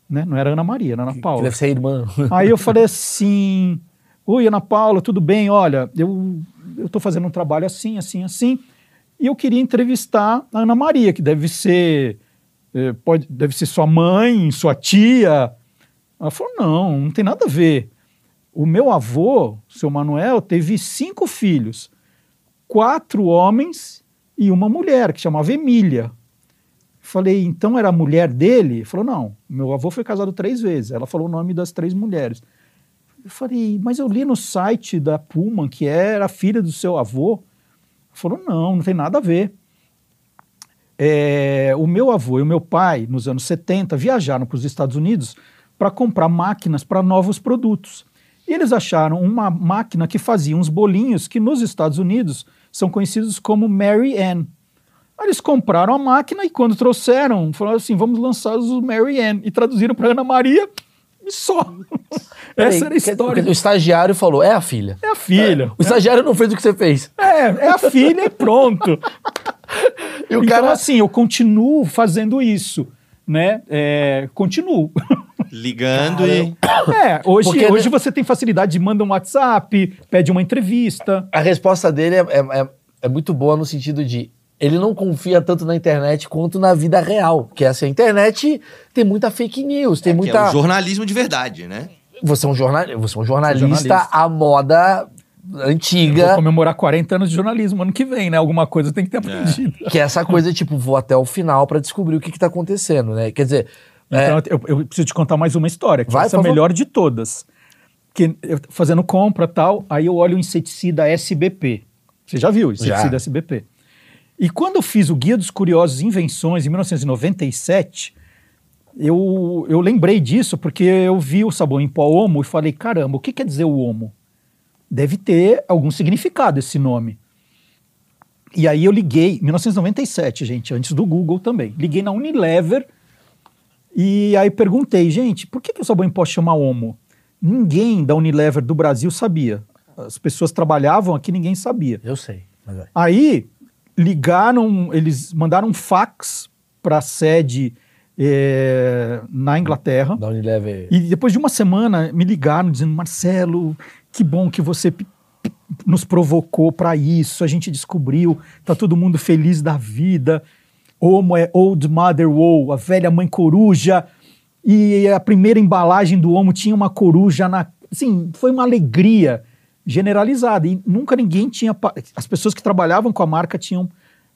Né? Não era Ana Maria, era Ana Paula. Que deve ser irmã. [LAUGHS] Aí eu falei assim, Oi, Ana Paula, tudo bem? Olha, eu estou fazendo um trabalho assim, assim, assim, e eu queria entrevistar a Ana Maria, que deve ser, é, pode, deve ser sua mãe, sua tia. Ela falou: não, não tem nada a ver. O meu avô, seu Manuel, teve cinco filhos, quatro homens e uma mulher, que chamava Emília. Falei, então era a mulher dele? Falou, não, meu avô foi casado três vezes. Ela falou o nome das três mulheres. Eu falei, mas eu li no site da Puma que era filha do seu avô. Falou, não, não tem nada a ver. É, o meu avô e o meu pai, nos anos 70, viajaram para os Estados Unidos para comprar máquinas para novos produtos. E eles acharam uma máquina que fazia uns bolinhos que nos Estados Unidos são conhecidos como Mary Ann. Aí eles compraram a máquina e quando trouxeram, falaram assim, vamos lançar os Mary Ann. E traduziram para Ana Maria e só. [LAUGHS] Essa era a história. O estagiário falou, é a filha. É a filha. É. O estagiário não fez o que você fez. É, é a filha e pronto. [LAUGHS] e o então, cara... assim, eu continuo fazendo isso, né? É, continuo. Ligando e... [COUGHS] É, hoje, hoje você tem facilidade de mandar um WhatsApp, pede uma entrevista. A resposta dele é, é, é muito boa no sentido de ele não confia tanto na internet quanto na vida real. Porque assim, a internet tem muita fake news, tem é muita. É um jornalismo de verdade, né? Você é um, jornal... você é um jornalista, jornalista. à moda antiga. Eu vou comemorar 40 anos de jornalismo ano que vem, né? Alguma coisa tem que ter aprendido. É. Que é essa coisa, tipo, vou até o final para descobrir o que, que tá acontecendo, né? Quer dizer. Então, é... eu, eu, preciso te contar mais uma história, que Vai, essa é a melhor de todas. Que eu, fazendo compra tal, aí eu olho o inseticida SBP. Você já viu o inseticida já. SBP? E quando eu fiz o Guia dos Curiosos Invenções, em 1997, eu, eu lembrei disso porque eu vi o sabão em pó Omo e falei, caramba, o que quer dizer o Omo? Deve ter algum significado esse nome. E aí eu liguei, 1997, gente, antes do Google também. Liguei na Unilever e aí perguntei, gente, por que, que o sabão em pó chama Omo? Ninguém da Unilever do Brasil sabia. As pessoas trabalhavam aqui, ninguém sabia. Eu sei. Aí ligaram, eles mandaram um fax para a sede é, na Inglaterra. Da Unilever. E depois de uma semana me ligaram dizendo: Marcelo, que bom que você nos provocou para isso, a gente descobriu, tá todo mundo feliz da vida. Homo é Old Mother Woe, a velha mãe coruja. E a primeira embalagem do Homo tinha uma coruja na. Assim, foi uma alegria generalizada. E nunca ninguém tinha. As pessoas que trabalhavam com a marca tinham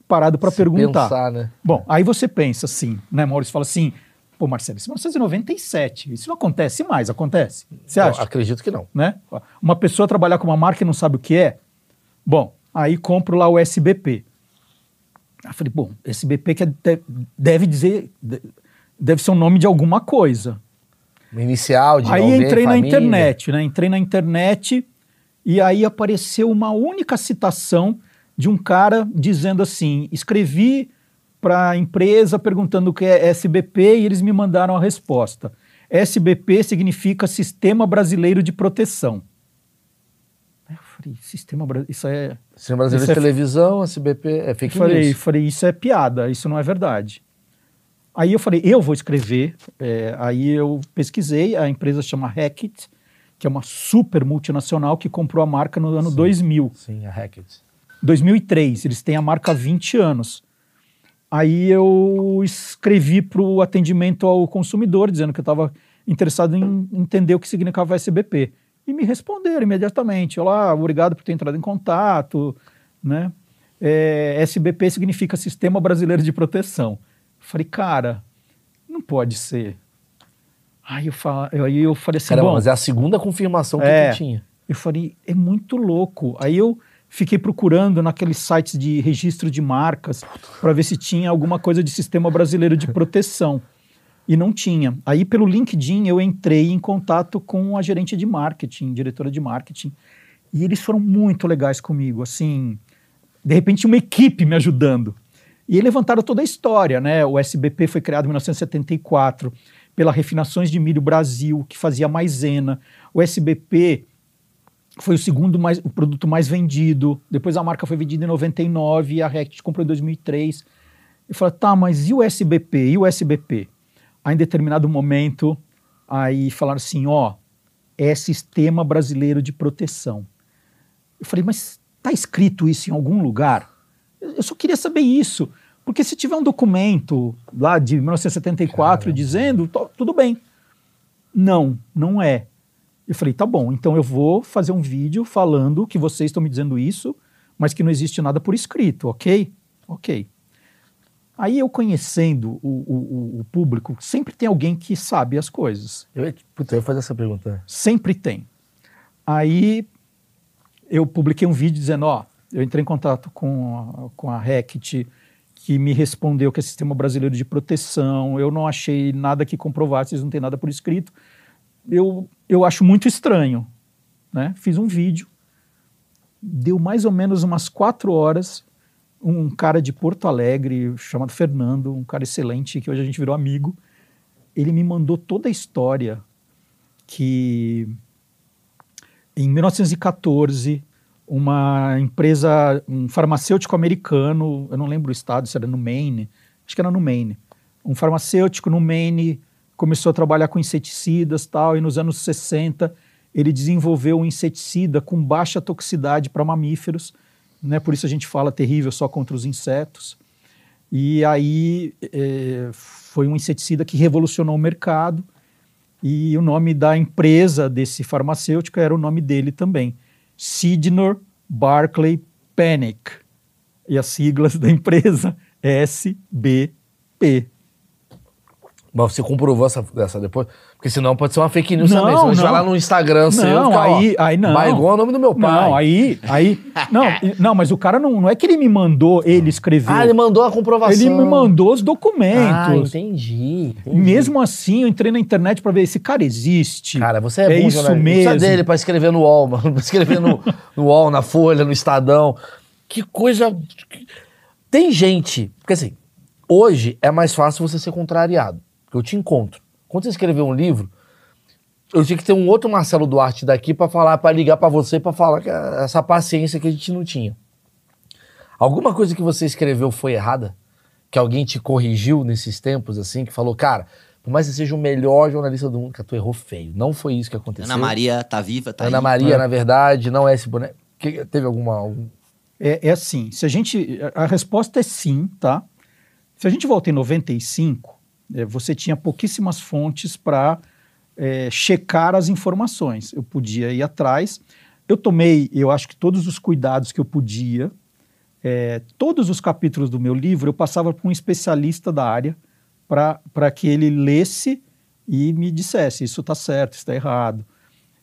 parado para perguntar. Pensar, né? Bom, aí você pensa assim, né, Maurício? Fala assim. Pô, Marcelo, isso é 1997. Isso não acontece mais, acontece? Você acha? Eu acredito que não. Né? Uma pessoa trabalhar com uma marca e não sabe o que é? Bom, aí compro lá o SBP. Aí falei, bom, SBP que é, deve dizer, deve ser o um nome de alguma coisa. Inicial de Aí entrei família. na internet, né? Entrei na internet e aí apareceu uma única citação de um cara dizendo assim: escrevi para a empresa perguntando o que é SBP e eles me mandaram a resposta. SBP significa Sistema Brasileiro de Proteção. Falei, Sistema Brasileiro, isso é... Sistema Brasileiro de é... Televisão, SBP, é fake falei, news. Falei, isso é piada, isso não é verdade. Aí eu falei, eu vou escrever. É, aí eu pesquisei, a empresa chama Hackett, que é uma super multinacional que comprou a marca no ano sim, 2000. Sim, a Hackett. 2003, eles têm a marca há 20 anos. Aí eu escrevi para o atendimento ao consumidor, dizendo que eu estava interessado em entender o que significava SBP. E me responderam imediatamente. Olá, obrigado por ter entrado em contato. Né? É, SBP significa Sistema Brasileiro de Proteção. Eu falei, cara, não pode ser. Aí eu, aí eu falei assim, Caramba, bom... mas é a segunda confirmação que é, tu tinha. Eu falei, é muito louco. Aí eu fiquei procurando naqueles sites de registro de marcas para ver se tinha alguma coisa de sistema brasileiro de proteção. E não tinha. Aí pelo LinkedIn eu entrei em contato com a gerente de marketing, diretora de marketing. E eles foram muito legais comigo, assim, de repente uma equipe me ajudando. E levantaram toda a história, né? O SBP foi criado em 1974 pela Refinações de Milho Brasil, que fazia maisena. O SBP foi o segundo mais, o produto mais vendido. Depois a marca foi vendida em 99 e a Rect comprou em 2003. E falei, tá, mas e o SBP? E o SBP? Aí em determinado momento, aí falaram assim, ó, é Sistema Brasileiro de Proteção. Eu falei, mas tá escrito isso em algum lugar? Eu só queria saber isso. Porque se tiver um documento lá de 1974 Caramba. dizendo, tudo bem. Não, não é. Eu falei, tá bom, então eu vou fazer um vídeo falando que vocês estão me dizendo isso, mas que não existe nada por escrito, ok? Ok. Aí eu conhecendo o, o, o público, sempre tem alguém que sabe as coisas. Eu, puta, eu ia fazer essa pergunta. Sempre tem. Aí eu publiquei um vídeo dizendo, ó, eu entrei em contato com a, com a Rect, que me respondeu que é Sistema Brasileiro de Proteção, eu não achei nada que comprovasse, eles não têm nada por escrito. Eu, eu acho muito estranho. Né? Fiz um vídeo deu mais ou menos umas quatro horas. Um cara de Porto Alegre, chamado Fernando, um cara excelente, que hoje a gente virou amigo, ele me mandou toda a história que em 1914 uma empresa, um farmacêutico americano, eu não lembro o estado, se era no Maine, acho que era no Maine. Um farmacêutico no Maine começou a trabalhar com inseticidas tal, e nos anos 60 ele desenvolveu um inseticida com baixa toxicidade para mamíferos, né? por isso a gente fala terrível só contra os insetos. E aí é, foi um inseticida que revolucionou o mercado, e o nome da empresa desse farmacêutico era o nome dele também, Sidnor Barclay Panic. E as siglas da empresa SBP. Mas você comprovou essa, essa depois? Porque senão pode ser uma fake news não, também. Você vai lá no Instagram não, seu não, aí, aí não. Vai igual o nome do meu pai. Não, aí, aí, não, [LAUGHS] não, mas o cara não, não é que ele me mandou, ele escreveu. Ah, ele mandou a comprovação. Ele me mandou os documentos. Ah, entendi. entendi. Mesmo assim, eu entrei na internet para ver esse cara existe. Cara, você é, é bom, isso mesmo. Precisa dele para escrever no UOL, mano. [LAUGHS] Pra escrever no, no UOL, na Folha, no Estadão. Que coisa... Tem gente... Porque assim, hoje é mais fácil você ser contrariado eu te encontro. Quando você escrever um livro, eu tinha que ter um outro Marcelo Duarte daqui para falar, para ligar para você, para falar que essa paciência que a gente não tinha. Alguma coisa que você escreveu foi errada? Que alguém te corrigiu nesses tempos, assim, que falou, cara, por mais que você seja o melhor jornalista do mundo, que tu errou feio. Não foi isso que aconteceu. Ana Maria tá viva, tá Ana aí. Maria, é. na verdade, não é esse boneco. Que, teve alguma. Algum... É, é assim, se a gente. A resposta é sim, tá? Se a gente volta em 95, é, você tinha pouquíssimas fontes para é, checar as informações. Eu podia ir atrás. Eu tomei, eu acho que todos os cuidados que eu podia. É, todos os capítulos do meu livro eu passava para um especialista da área para que ele lesse e me dissesse isso está certo, está errado.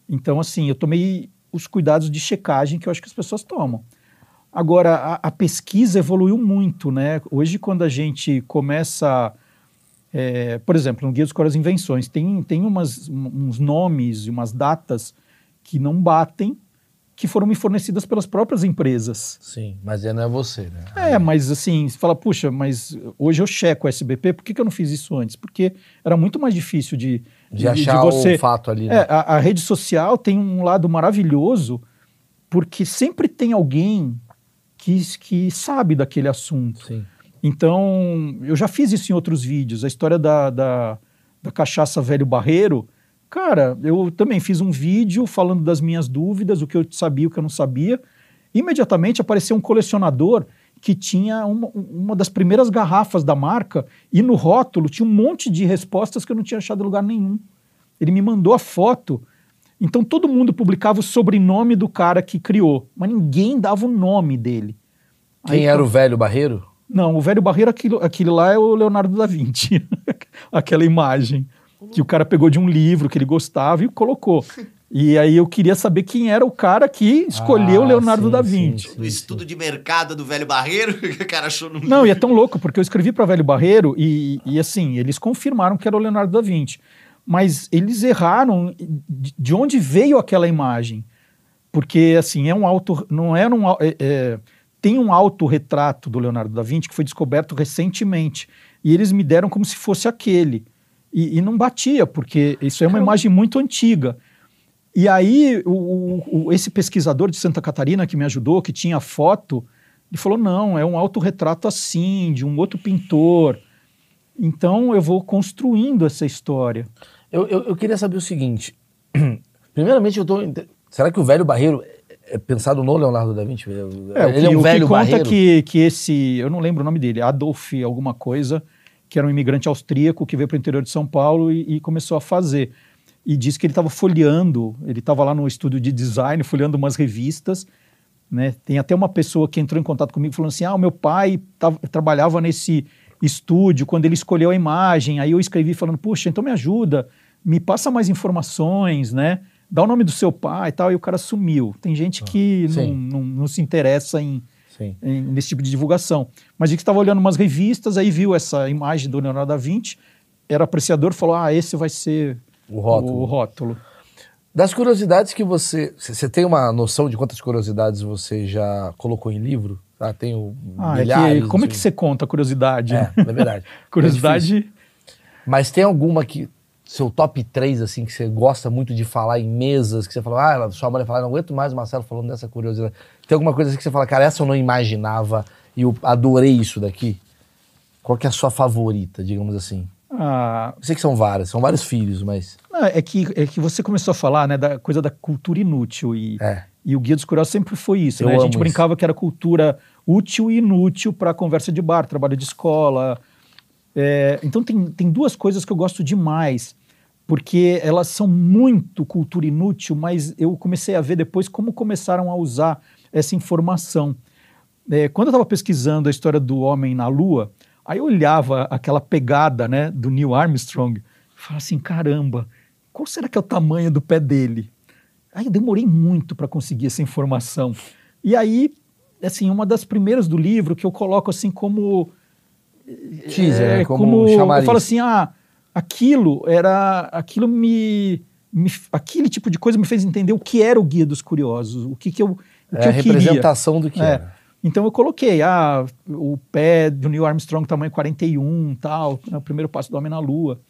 Então, assim, eu tomei os cuidados de checagem que eu acho que as pessoas tomam. Agora, a, a pesquisa evoluiu muito, né? Hoje, quando a gente começa é, por exemplo, no Guia dos Coras Invenções, tem, tem umas, uns nomes e umas datas que não batem, que foram me fornecidas pelas próprias empresas. Sim, mas não é você, né? É, mas assim, você fala, puxa, mas hoje eu checo o SBP, por que, que eu não fiz isso antes? Porque era muito mais difícil de... De, de achar de você... o fato ali, né? É, a, a rede social tem um lado maravilhoso, porque sempre tem alguém que, que sabe daquele assunto. Sim. Então, eu já fiz isso em outros vídeos. A história da, da, da cachaça velho barreiro. Cara, eu também fiz um vídeo falando das minhas dúvidas, o que eu sabia, o que eu não sabia. Imediatamente apareceu um colecionador que tinha uma, uma das primeiras garrafas da marca e no rótulo tinha um monte de respostas que eu não tinha achado em lugar nenhum. Ele me mandou a foto. Então todo mundo publicava o sobrenome do cara que criou, mas ninguém dava o nome dele. Quem Aí, era o velho Barreiro? Não, o velho barreiro, aquilo, aquilo lá é o Leonardo da Vinci. [LAUGHS] Aquela imagem que o cara pegou de um livro que ele gostava e colocou. [LAUGHS] E aí eu queria saber quem era o cara que escolheu ah, Leonardo sim, da Vinci. Sim, sim, o estudo de mercado do Velho Barreiro [LAUGHS] que o cara achou no Não, e é tão louco, porque eu escrevi para Velho Barreiro e, e assim, eles confirmaram que era o Leonardo da Vinci. Mas eles erraram de onde veio aquela imagem. Porque, assim, é um auto... Não era um... É, é, tem um autorretrato do Leonardo da Vinci que foi descoberto recentemente. E eles me deram como se fosse aquele. E, e não batia, porque isso é uma imagem muito antiga. E aí, o, o, esse pesquisador de Santa Catarina que me ajudou, que tinha foto, ele falou: não, é um autorretrato assim, de um outro pintor. Então, eu vou construindo essa história. Eu, eu, eu queria saber o seguinte. [CLEARS THROAT] Primeiramente, eu tô. Será que o velho Barreiro é pensado no Leonardo da Vinci. É, ele que, é um velho que conta barreiro. que que esse, eu não lembro o nome dele, Adolf alguma coisa, que era um imigrante austríaco que veio para o interior de São Paulo e, e começou a fazer. E disse que ele estava folheando, ele estava lá no estúdio de design, folheando umas revistas. Né? Tem até uma pessoa que entrou em contato comigo falando assim: ah, o meu pai tava, trabalhava nesse estúdio quando ele escolheu a imagem. Aí eu escrevi falando: puxa, então me ajuda, me passa mais informações, né? Dá o nome do seu pai e tal, e o cara sumiu. Tem gente ah, que não, não, não, se interessa em, em, nesse tipo de divulgação. Mas a gente estava olhando umas revistas, aí viu essa imagem do Leonardo da Vinci, era apreciador, falou, ah, esse vai ser o rótulo. O rótulo. Das curiosidades que você. Você tem uma noção de quantas curiosidades você já colocou em livro? Ah, tenho ah, milhares. É que, como é que você conta a curiosidade? É, é verdade. [LAUGHS] curiosidade. É Mas tem alguma que. Seu top 3, assim, que você gosta muito de falar em mesas, que você fala, ah, sua mãe fala, não aguento mais o Marcelo falando dessa curiosidade. Tem alguma coisa assim que você fala, cara, essa eu não imaginava e eu adorei isso daqui? Qual que é a sua favorita, digamos assim? Ah, eu sei que são várias, são vários filhos, mas. Não, é, que, é que você começou a falar né, da coisa da cultura inútil. E, é. e o Guia dos Curiosos sempre foi isso. Né? A gente brincava que era cultura útil e inútil para conversa de bar, trabalho de escola. É, então tem, tem duas coisas que eu gosto demais, porque elas são muito cultura inútil, mas eu comecei a ver depois como começaram a usar essa informação. É, quando eu estava pesquisando a história do homem na Lua, Aí eu olhava aquela pegada né, do Neil Armstrong e falava assim: caramba, qual será que é o tamanho do pé dele? Aí eu demorei muito para conseguir essa informação. E aí, assim, uma das primeiras do livro que eu coloco assim como. Teaser, é, né? como, como Eu falo assim: ah, aquilo era. Aquilo me, me, Aquele tipo de coisa me fez entender o que era o Guia dos Curiosos, o que, que eu. O é que a representação do que é. era. Então eu coloquei, ah, o pé do Neil Armstrong tamanho 41, tal, né, o primeiro passo do homem na Lua.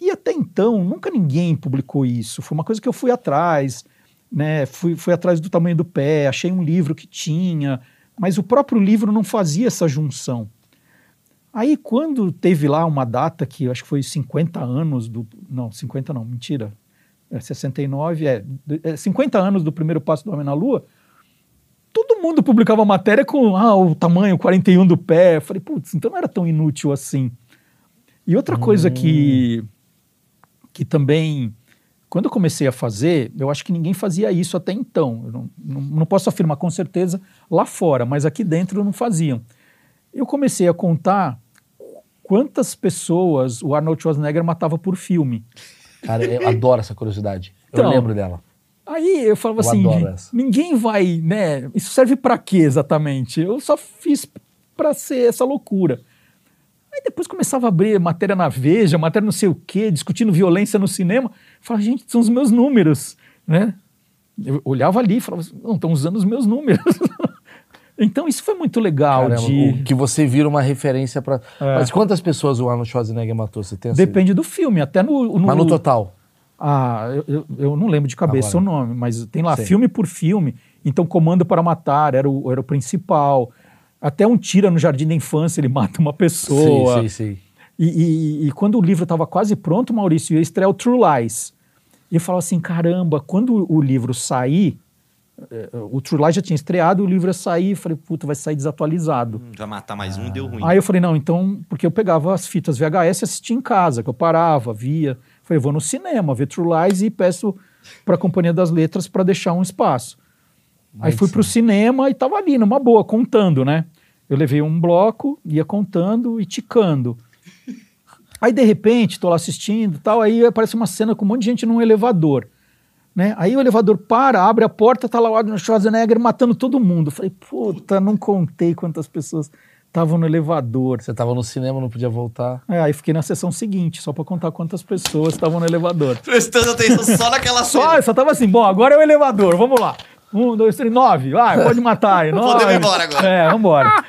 E até então, nunca ninguém publicou isso. Foi uma coisa que eu fui atrás, né? Fui, fui atrás do tamanho do pé, achei um livro que tinha, mas o próprio livro não fazia essa junção. Aí, quando teve lá uma data que acho que foi 50 anos do. Não, 50 não, mentira. É 69, é, é 50 anos do primeiro passo do Homem na Lua todo mundo publicava matéria com ah, o tamanho 41 do pé. Eu falei, putz, então não era tão inútil assim. E outra hum. coisa que, que também, quando eu comecei a fazer, eu acho que ninguém fazia isso até então. Eu não, não, não posso afirmar com certeza lá fora, mas aqui dentro não faziam. Eu comecei a contar quantas pessoas o Arnold Schwarzenegger matava por filme. Cara, eu adoro essa curiosidade. Então, eu lembro dela. Aí eu falava eu assim, ninguém vai, né? Isso serve para quê exatamente? Eu só fiz para ser essa loucura. Aí depois começava a abrir matéria na Veja, matéria não sei o quê, discutindo violência no cinema. Falava, gente, são os meus números, né? Eu olhava ali e falava, não, estão usando os meus números. [LAUGHS] então isso foi muito legal. Caramba, de... Que você vira uma referência para. É. Mas quantas pessoas o Arnold Schwarzenegger matou? Você tem Depende do filme, até no, no... Mas no total? Ah, eu, eu, não lembro de cabeça Agora. o nome, mas tem lá filme por filme. Então, Comando para Matar era o, era o principal. Até um tira no Jardim da Infância, ele mata uma pessoa. Sim, sim, sim. E, e, e quando o livro estava quase pronto, Maurício, ia estrear o True Lies. E eu falava assim: caramba, quando o livro sair, o True Lies já tinha estreado, o livro ia sair, falei, puta, vai sair desatualizado. Hum, vai matar mais um, deu ruim. Aí eu falei, não, então, porque eu pegava as fitas VHS e assistia em casa, que eu parava, via. Falei, vou no cinema ver True Lies e peço para a Companhia das Letras para deixar um espaço. Aí fui para o cinema e estava ali, numa boa, contando, né? Eu levei um bloco, ia contando e ticando. Aí, de repente, estou lá assistindo tal, aí aparece uma cena com um monte de gente num elevador. Né? Aí o elevador para, abre a porta, tá lá o Arnold Schwarzenegger matando todo mundo. Eu falei, puta, não contei quantas pessoas Tava no elevador. Você tava no cinema, não podia voltar. É, aí fiquei na sessão seguinte, só para contar quantas pessoas estavam no elevador. Prestando atenção só naquela cena. Só, só tava assim, bom, agora é o elevador, vamos lá. Um, dois, três, nove. Vai, pode matar aí. [LAUGHS] Podemos ir embora agora. É, vambora.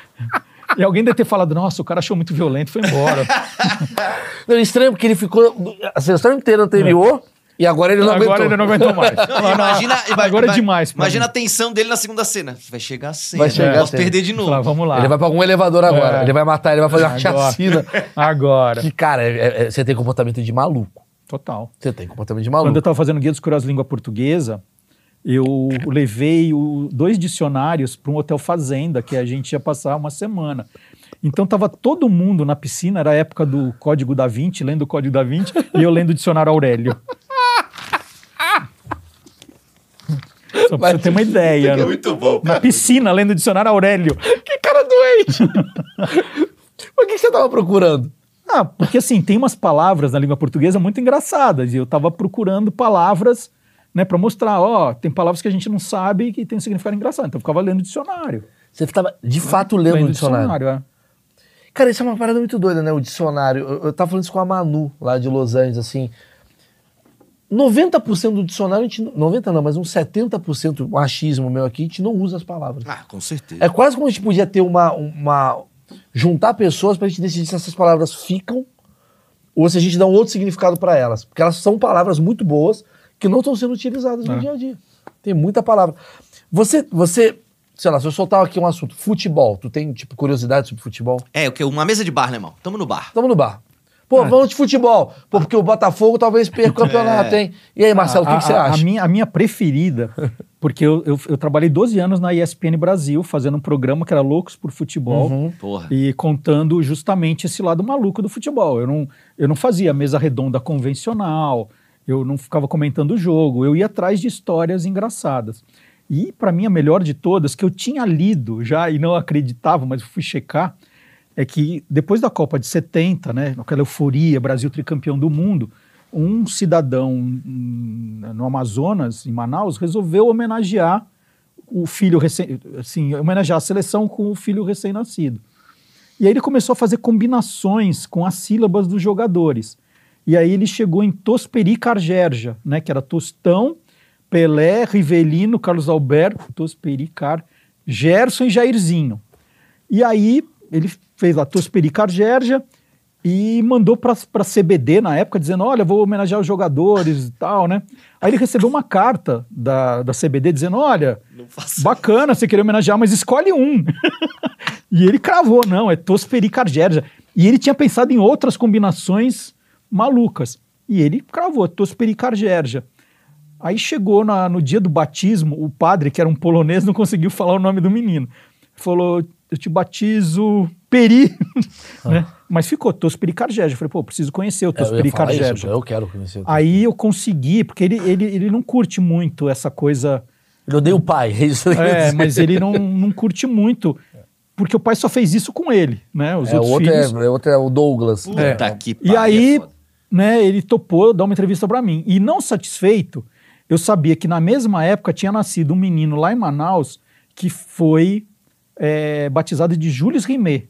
E alguém deve ter falado, nossa, o cara achou muito violento, foi embora. [LAUGHS] não, estranho porque ele ficou a sessão inteira anterior... É e agora ele não agora aguentou. ele não aguentou [LAUGHS] mais. Não, imagina, agora é demais. Imagina mim. a tensão dele na segunda cena. Vai chegar a cena. Vai chegar Posso perder de novo. Fala, vamos lá. Ele vai pra algum elevador agora. É. Ele vai matar, ele vai fazer uma chacina. [LAUGHS] Agora. Que, cara, é, é, você tem comportamento de maluco. Total. Você tem comportamento de maluco. Quando eu tava fazendo Guia dos Curiosos Língua Portuguesa, eu levei o, dois dicionários para um hotel fazenda que a gente ia passar uma semana. Então tava todo mundo na piscina, era a época do Código da Vinci, lendo o Código da Vinci, [LAUGHS] e eu lendo o dicionário Aurélio. Só pra você ter uma ideia. É muito bom. Cara. Na piscina, lendo o dicionário Aurélio. Que cara doente! [LAUGHS] Mas o que você tava procurando? Ah, porque assim, tem umas palavras na língua portuguesa muito engraçadas. E eu tava procurando palavras, né, para mostrar, ó, tem palavras que a gente não sabe que tem um significado engraçado. Então eu ficava lendo o dicionário. Você estava de fato lendo, lendo o dicionário? dicionário é. Cara, isso é uma parada muito doida, né? O dicionário. Eu, eu tava falando isso com a Manu, lá de Los Angeles, assim 90% do dicionário, a gente, 90 não, mas uns 70% machismo meu aqui, a gente não usa as palavras. Ah, com certeza. É quase como a gente podia ter uma. uma juntar pessoas pra gente decidir se essas palavras ficam ou se a gente dá um outro significado para elas. Porque elas são palavras muito boas que não estão sendo utilizadas no É. dia a dia. Tem muita palavra. Você, você, sei lá, se eu soltar aqui um assunto, futebol, tu tem, tipo, curiosidade sobre futebol? É, o que? Uma mesa de bar, né, irmão? Tamo no bar. Tamo no bar. Pô, É. vamos de futebol. Pô, porque o Botafogo talvez perca o campeonato, É. hein? E aí, Marcelo, o que, a, que você acha? A minha, a minha preferida, [LAUGHS] porque eu, eu, eu trabalhei 12 anos na ESPN Brasil, fazendo um programa que era Loucos por Futebol. Uhum. Porra. E contando justamente esse lado maluco do futebol. Eu não, eu não fazia mesa redonda convencional, eu não ficava comentando o jogo, eu ia atrás de histórias engraçadas. E para mim a melhor de todas, que eu tinha lido já e não acreditava, mas fui checar, é que depois da Copa de 70, né, aquela euforia, Brasil tricampeão do mundo, um cidadão hum, no Amazonas, em Manaus, resolveu homenagear o filho recém, assim, homenagear a seleção com o filho recém-nascido. E aí ele começou a fazer combinações com as sílabas dos jogadores. E aí ele chegou em Tosperi Cargerja, né, que era Tostão, Pelé, Rivelino, Carlos Alberto, Tosperi Car, Gerson e Jairzinho. E aí ele fez lá Tosperi Cargerja e mandou para a CBD na época, dizendo: Olha, vou homenagear os jogadores e tal, né? Aí ele recebeu uma carta da, da CBD dizendo: Olha, bacana você querer homenagear, mas escolhe um. [LAUGHS] e ele cravou: Não, é Tosperi Cargerja. E ele tinha pensado em outras combinações malucas. E ele cravou: Tosperi Cargerja. Aí chegou na- no dia do batismo, o padre, que era um polonês, não conseguiu falar o nome do menino. Falou, eu te batizo Peri, né? Mas ficou Tosperi Cargerja. Eu falei, pô, preciso conhecer o É, eu eu quero conhecer. o- Aí eu consegui, porque ele, ele, ele não curte muito essa coisa... Ele odeia o pai, é isso que É, mas ele não, [LAUGHS] não curte muito, porque o pai só fez isso com ele, né? Os É, o outros outro, filhos... é, o outro é o Douglas. Puta É. que E aí, é né, ele topou dar uma entrevista para mim. E não satisfeito, eu sabia que na mesma época tinha nascido um menino lá em Manaus que foi é, batizado de Jules Rimet,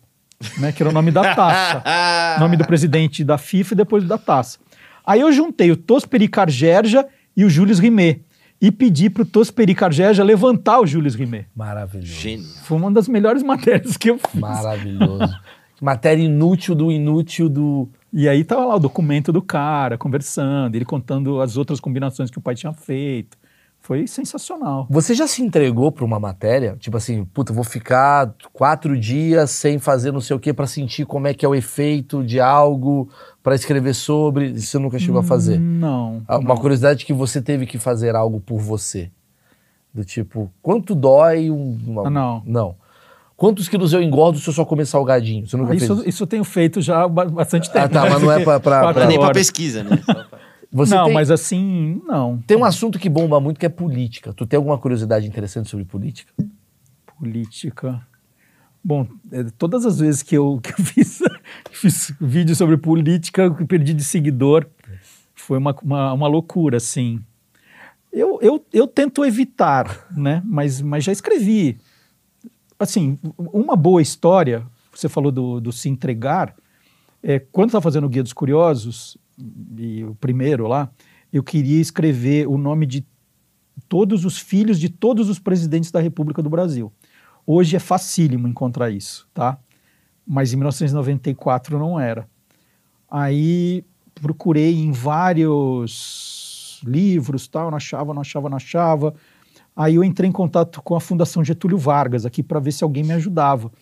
né, que era o nome da taça. [LAUGHS] nome do presidente da FIFA e depois da taça. Aí eu juntei o Tosperi Cargerja e o Jules Rimet. E pedi pro Tosperi Cargerja levantar o Jules Rimet. Maravilhoso. Gênio. Foi uma das melhores [LAUGHS] matérias que eu fiz. Maravilhoso. Matéria inútil do inútil do. E aí tava lá o documento do cara, conversando, ele contando as outras combinações que o pai tinha feito. Foi sensacional. Você já se entregou pra uma matéria? Tipo assim, puta, vou ficar quatro dias sem fazer não sei o que pra sentir como é que é o efeito de algo, pra escrever sobre. Isso você nunca chegou a fazer? Não. Ah, Uma não. curiosidade que você teve que fazer algo por você. Do tipo, quanto dói um. uma- Ah, não. Não. Quantos quilos eu engordo se eu só comer salgadinho? Você nunca Ah, fez Isso, isso? isso eu tenho feito já há ba- bastante tempo. Ah, tá, né? mas não é pra- [LAUGHS] pra- Nem pra horas. pesquisa, né? [LAUGHS] Você não, tem, mas assim, não. tem um assunto que bomba muito que é política. Tu tem alguma curiosidade interessante sobre política? Política. Bom, é, todas as vezes que eu, [LAUGHS] que eu fiz, fiz vídeo sobre política, eu perdi de seguidor. Foi uma, uma, uma loucura, assim. Eu, eu, eu tento evitar, né? Mas, mas já escrevi. Assim, uma boa história, você falou do, do se entregar. É, quando estava fazendo o Guia dos Curiosos, e o primeiro lá, eu queria escrever o nome de todos os filhos de todos os presidentes da República do Brasil. Hoje é facílimo encontrar isso, tá? Mas em 1994 não era. Aí procurei em vários livros, tal, não achava, não achava, não achava. Aí eu entrei em contato com a Fundação Getúlio Vargas aqui para ver se alguém me ajudava.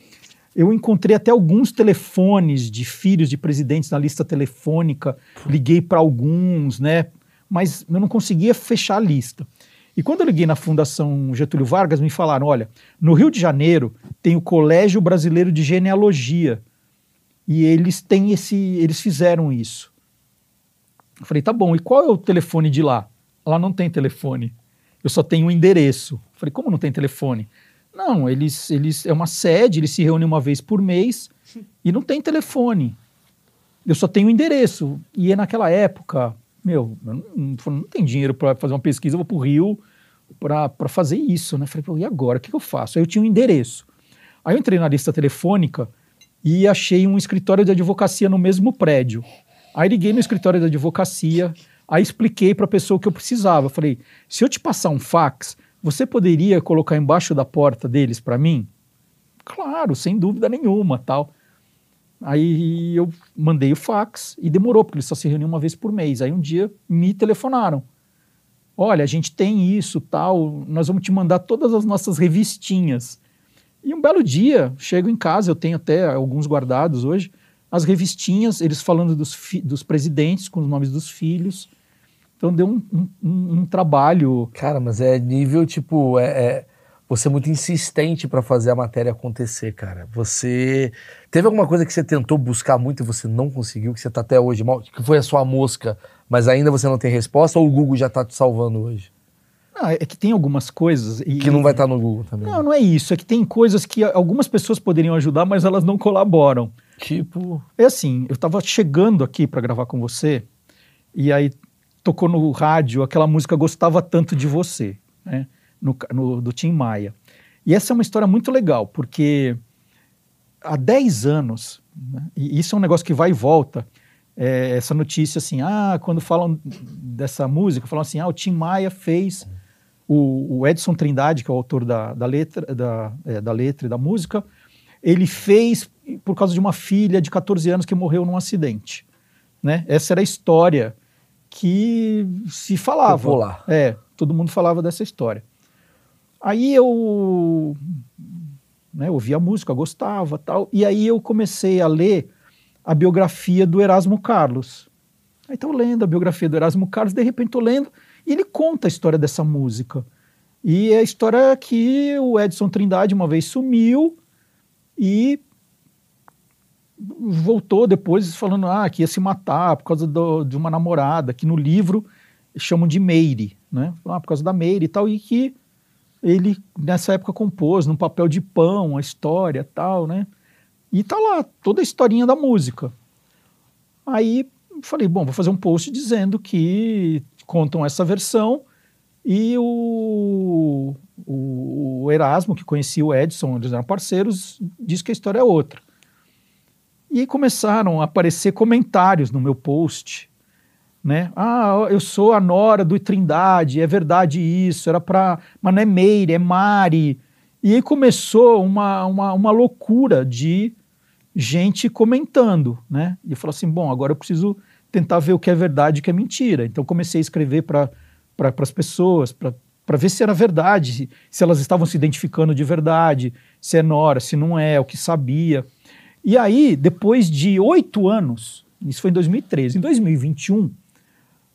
Eu encontrei até alguns telefones de filhos de presidentes na lista telefônica, liguei para alguns, né? Mas eu não conseguia fechar a lista. E quando eu liguei na Fundação Getúlio Vargas, me falaram: olha, no Rio de Janeiro tem o Colégio Brasileiro de Genealogia. E eles têm esse. Eles fizeram isso. Eu falei, tá bom, e qual é o telefone de lá? Lá não tem telefone. Eu só tenho o endereço. Eu falei, como não tem telefone? Não, eles, eles é uma sede, eles se reúnem uma vez por mês e não tem telefone. Eu só tenho o endereço. E é naquela época, meu, eu não, não, não tem dinheiro para fazer uma pesquisa, eu vou para o Rio para fazer isso, né? Falei, e agora? O que, que eu faço? Aí eu tinha um endereço. Aí eu entrei na lista telefônica e achei um escritório de advocacia no mesmo prédio. Aí liguei no escritório de advocacia, Aí expliquei para a pessoa o que eu precisava. Falei, se eu te passar um fax, você poderia colocar embaixo da porta deles para mim? Claro, sem dúvida nenhuma, tal. Aí eu mandei o fax e demorou, porque eles só se reuniam uma vez por mês. Aí um dia me telefonaram. Olha, a gente tem isso, tal, nós vamos te mandar todas as nossas revistinhas. E um belo dia, chego em casa, eu tenho até alguns guardados hoje, as revistinhas, eles falando dos, dos presidentes com os nomes dos filhos. Então deu um, um, um trabalho. Cara, mas é nível tipo. É, é você é muito insistente para fazer a matéria acontecer, cara. Você. Teve alguma coisa que você tentou buscar muito e você não conseguiu, que você tá até hoje mal? Que foi a sua mosca, mas ainda você não tem resposta ou o Google já tá te salvando hoje? Não, é que tem algumas coisas. E, que não vai estar tá no Google também. Não, não é isso. É que tem coisas que algumas pessoas poderiam ajudar, mas elas não colaboram. Tipo. É assim, eu tava chegando aqui para gravar com você, e aí tocou no rádio aquela música Gostava Tanto de Você, né? no, no, do Tim Maia. E essa é uma história muito legal, porque há 10 anos, né, e isso é um negócio que vai e volta, é, essa notícia assim, ah, quando falam dessa música, falam assim, ah, o Tim Maia fez, o, o Edson Trindade, que é o autor da, da, letra, da, é, da letra e da música, ele fez por causa de uma filha de 14 anos que morreu num acidente. Né? Essa era a história que se falava. Popular. É, todo mundo falava dessa história. Aí eu né, ouvia a música, gostava tal, e aí eu comecei a ler a biografia do Erasmo Carlos. Aí estou lendo a biografia do Erasmo Carlos, de repente estou lendo, e ele conta a história dessa música. E é a história que o Edson Trindade uma vez sumiu e voltou depois falando ah, que ia se matar por causa do, de uma namorada, que no livro chamam de Meire, né? Ah, por causa da Meire e tal, e que ele nessa época compôs num papel de pão a história tal, né? E tá lá toda a historinha da música. Aí falei, bom, vou fazer um post dizendo que contam essa versão e o, o, o Erasmo, que conhecia o Edson, eles eram parceiros, disse que a história é outra. E começaram a aparecer comentários no meu post né? Ah, eu sou a nora do Trindade, é verdade isso, era para. Mas não é Meire, é Mari. E aí começou uma, uma, uma loucura de gente comentando, né? E falou assim: bom, agora eu preciso tentar ver o que é verdade e o que é mentira. Então comecei a escrever para pra, as pessoas, para ver se era verdade, se, se elas estavam se identificando de verdade, se é nora, se não é, o que sabia. E aí, depois de oito anos, isso foi em 2013, em 2021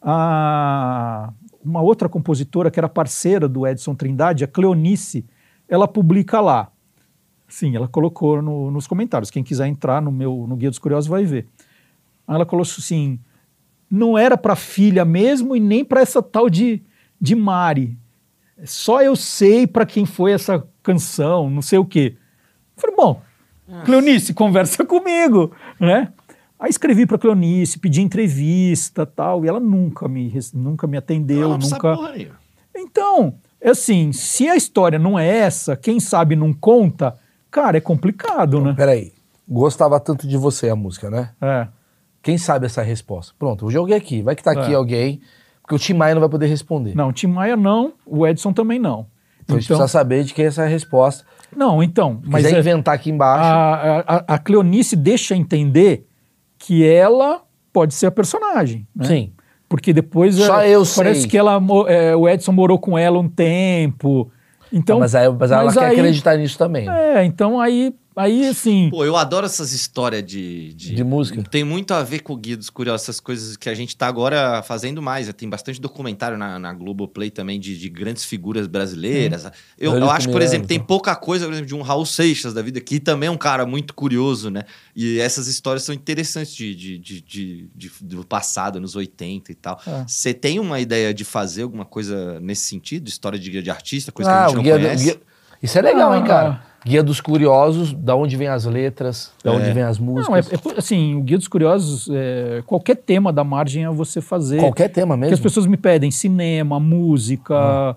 a, uma outra compositora que era parceira do Edson Trindade, a Cleonice, ela publica lá. Sim, ela colocou no, nos comentários. Quem quiser entrar no meu no Guia dos Curiosos vai ver. Ela colocou assim: não era para filha mesmo e nem para essa tal de, de Mari. Só eu sei para quem foi essa canção, não sei o quê. Eu falei, bom, Cleonice, conversa [LAUGHS] comigo, né? Aí escrevi para Cleonice, pedi entrevista tal, e ela nunca me, nunca me atendeu, não nunca. Então, é assim, se a história não é essa, quem sabe não conta, cara, é complicado, né? Peraí, gostava tanto de você a música, né? É. Quem sabe essa resposta? Pronto, eu joguei aqui, vai que tá aqui é. alguém, porque o Tim Maia não vai poder responder. Não, o Tim Maia não, o Edson também não. Então, a gente então precisa saber de quem é essa resposta. Não, então. Mas quiser é, inventar aqui embaixo. A, a, a Cleonice deixa entender que ela pode ser a personagem. Né? Sim. Porque depois Só é, eu parece sei. que ela, é, o Edson morou com ela um tempo. Então, ah, mas, aí, mas ela mas quer acreditar nisso também. É, então aí Aí, assim. Pô, eu adoro essas histórias de, de, de. música. Tem muito a ver com o Guia dos Curiosos, essas coisas que a gente tá agora fazendo mais. Tem bastante documentário na, na Globoplay também de, de grandes figuras brasileiras. Hum. Eu, eu acho, por exemplo, tem pouca coisa, por exemplo, de um Raul Seixas da vida, que também é um cara muito curioso, né? E essas histórias são interessantes de, de, de, de, de do passado, nos 80 e tal. É. Você é. tem uma ideia de fazer alguma coisa nesse sentido? História de guia de artista, coisa ah, que a gente não conhece? Do, guia... Isso é legal, ah, hein, cara? Guia dos Curiosos, da onde vem as letras, da é. onde vem as músicas. Não, é, é, assim, o Guia dos Curiosos, é, qualquer tema da margem é você fazer. Qualquer tema mesmo? Que as pessoas me pedem, cinema, música, ah.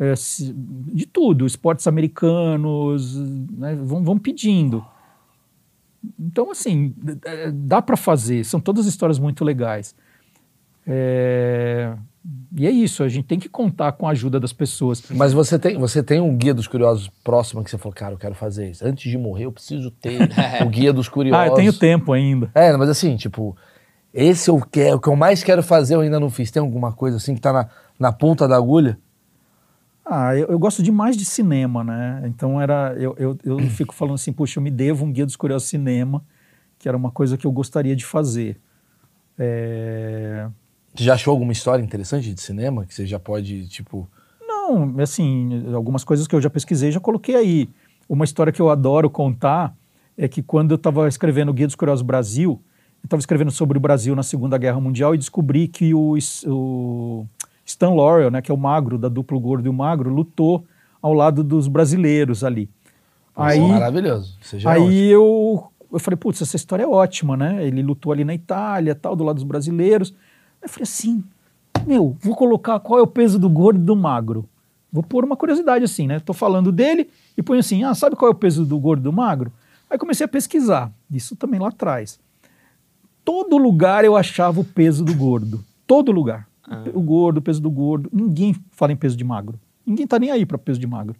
É, de tudo, esportes americanos, né, vão, vão pedindo. Então, assim, dá para fazer, são todas histórias muito legais. É... E é isso, a gente tem que contar com a ajuda das pessoas. Mas você tem, você tem um guia dos curiosos próximo que você falou, cara, eu quero fazer isso. Antes de morrer, eu preciso ter [LAUGHS] o guia dos curiosos. [LAUGHS] Ah, eu tenho tempo ainda. É, mas assim, tipo, esse eu quero, o que eu mais quero fazer eu ainda não fiz. Tem alguma coisa assim que tá na, na ponta da agulha? Ah, eu, eu, gosto demais de cinema, né? Então era. Eu, eu, eu [CLEARS THROAT] fico falando assim, puxa, eu me devo um guia dos curiosos cinema, que era uma coisa que eu gostaria de fazer. É... Você já achou alguma história interessante de cinema que você já pode, tipo. Não, assim, algumas coisas que eu já pesquisei, já coloquei aí. Uma história que eu adoro contar é que quando eu estava escrevendo o Guia dos Curiosos Brasil, eu estava escrevendo sobre o Brasil na Segunda Guerra Mundial e descobri que o, o Stan Laurel, né, que é o magro, da duplo gordo e o magro, lutou ao lado dos brasileiros ali. Aí, maravilhoso. aí eu, eu falei, putz, essa história é ótima, né? Ele lutou ali na Itália, tal, do lado dos brasileiros. Aí eu falei assim, meu, vou colocar qual é o peso do gordo e do magro. Vou pôr uma curiosidade assim, né? Tô falando dele e põe assim, ah, sabe qual é o peso do gordo e do magro? Aí comecei a pesquisar, isso também lá atrás. Todo lugar eu achava o peso do gordo. Todo lugar. Ah. O gordo, o peso do gordo. Ninguém fala em peso de magro. Ninguém tá nem aí para peso de magro.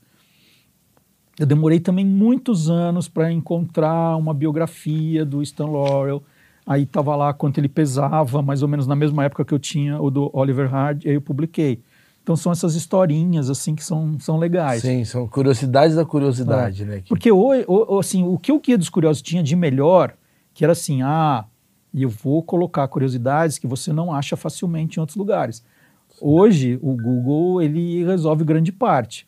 Eu demorei também muitos anos para encontrar uma biografia do Stan Laurel. Aí tava lá quanto ele pesava, mais ou menos na mesma época que eu tinha o do Oliver Hard, aí eu publiquei. Então são essas historinhas assim que são, são legais. Sim, são curiosidades da curiosidade, é. né? Porque o, o, assim, o que o Guia dos Curiosos tinha de melhor, que era assim, ah, eu vou colocar curiosidades que você não acha facilmente em outros lugares. Hoje, o Google ele resolve grande parte.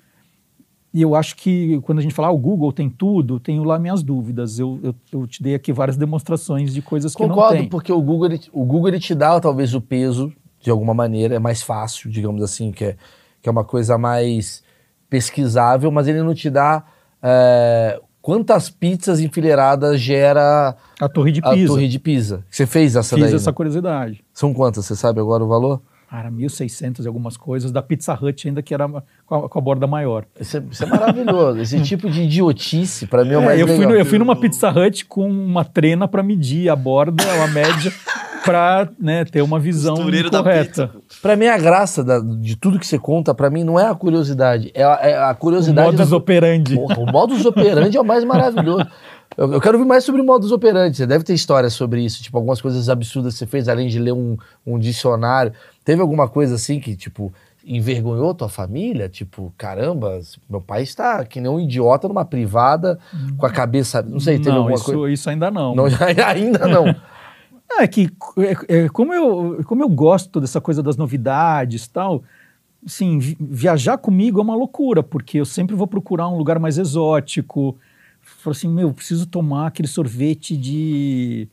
E eu acho que quando a gente fala, ah, o Google tem tudo, tenho lá minhas dúvidas. Eu, eu, eu te dei aqui várias demonstrações de coisas Concordo, que não tem. porque o Google, ele, o Google ele te dá talvez o peso, de alguma maneira, é mais fácil, digamos assim, que é, que é uma coisa mais pesquisável, mas ele não te dá é, quantas pizzas enfileiradas gera a Torre de Pisa. A Torre de Pisa. Você fez essa Fiz daí? essa né? curiosidade. São quantas? Você sabe agora o valor? Era 1.600 e algumas coisas, da Pizza Hut ainda que era com a, com a borda maior. Isso é, isso é maravilhoso. Esse [LAUGHS] tipo de idiotice, para mim, é o é, mais eu legal. Fui no, eu fui numa Pizza Hut com uma trena para medir a borda, a média, [LAUGHS] para né, ter uma visão correta. Para mim, a graça da, de tudo que você conta, para mim, não é a curiosidade, é a, é a curiosidade... O modus da... operandi. Porra, o modus operandi é o mais maravilhoso. [LAUGHS] Eu, eu, quero ouvir mais sobre modus operandi. Você deve ter histórias sobre isso, tipo, algumas coisas absurdas que você fez, além de ler um, um dicionário. Teve alguma coisa assim que, tipo, envergonhou tua família? Tipo, caramba, meu pai está que nem um idiota numa privada com a cabeça. Não sei, teve não, alguma isso, coisa. Isso ainda não. não [LAUGHS] ainda não. [LAUGHS] É que é, é, como, eu, como eu gosto dessa coisa das novidades tal, assim, vi, viajar comigo é uma loucura, porque eu sempre vou procurar um lugar mais exótico. Falo assim, meu, preciso tomar aquele sorvete de,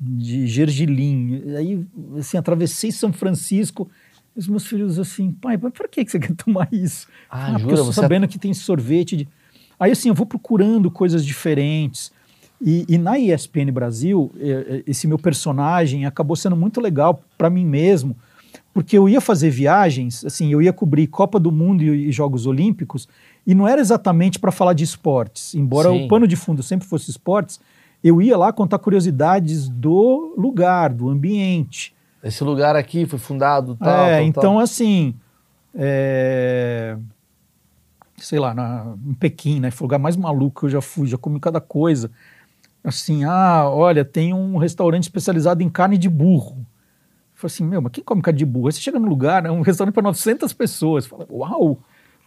de gergelim. Aí, assim, atravessei São Francisco, os meus filhos assim, pai, mas por que você quer tomar isso? Ah, ah jura, porque eu tô sabendo que tem sorvete de... Aí, assim, eu vou procurando coisas diferentes. E, e, na ESPN Brasil, é, é, esse meu personagem acabou sendo muito legal para mim mesmo, porque eu ia fazer viagens, assim, eu ia cobrir Copa do Mundo e, e Jogos Olímpicos, e não era exatamente para falar de esportes, embora Sim. o pano de fundo sempre fosse esportes, eu ia lá contar curiosidades do lugar, do ambiente. Esse lugar aqui foi fundado tal. É, tal, então tal. assim, é, sei lá, na, em Pequim, né, foi o lugar mais maluco que eu já fui, já comi cada coisa assim, ah, olha, tem um restaurante especializado em carne de burro. Eu falei assim, meu, mas quem come carne de burro? Aí você chega num lugar, é um [LAUGHS] restaurante para 900 pessoas. Fala, uau!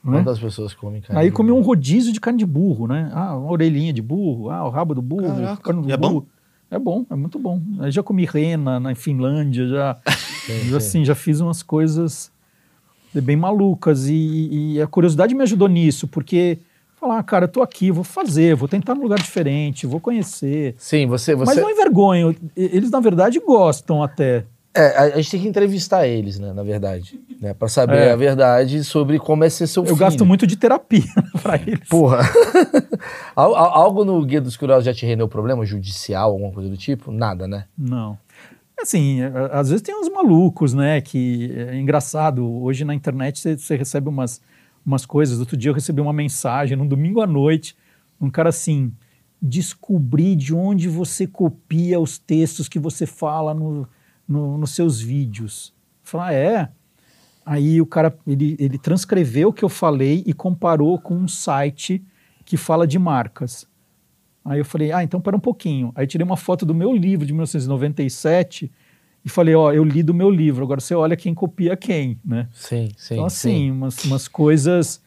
Né? Quantas né? pessoas comem carne Aí comi um rodízio de carne de burro, né? Ah, uma orelhinha de burro, ah, o rabo do burro, Caraca, carne do é burro. bom? É bom, é muito bom. Eu já comi rena na Finlândia, já, [LAUGHS] já assim, já fiz umas coisas bem malucas e, e a curiosidade me ajudou nisso, porque falar, ah, cara, eu tô aqui, vou fazer, vou tentar num lugar diferente, vou conhecer. Sim, você. você... Mas não envergonho. Eles, na verdade, gostam até. É, a, gente tem que entrevistar eles, né, na verdade, né, para saber é. a verdade sobre como é ser seu eu filho. Eu gasto muito de terapia [LAUGHS] para eles. Porra. [LAUGHS] Algo no Guia dos Curiosos já te rendeu problema judicial, alguma coisa do tipo? Nada, né? Não. Assim, às vezes tem uns malucos, né, que é engraçado, hoje na internet você, você recebe umas umas coisas. Outro dia eu recebi uma mensagem, num domingo à noite, um cara assim, descobrir de onde você copia os textos que você fala no, no, nos seus vídeos. falei, ah, é? Aí o cara, ele, ele transcreveu o que eu falei e comparou com um site que fala de marcas. Aí eu falei, ah, então para um pouquinho. Aí tirei uma foto do meu livro de 1997 e falei, ó, eu li do meu livro, agora você olha quem copia quem, né? Sim, sim. Então, assim, sim. Umas, umas coisas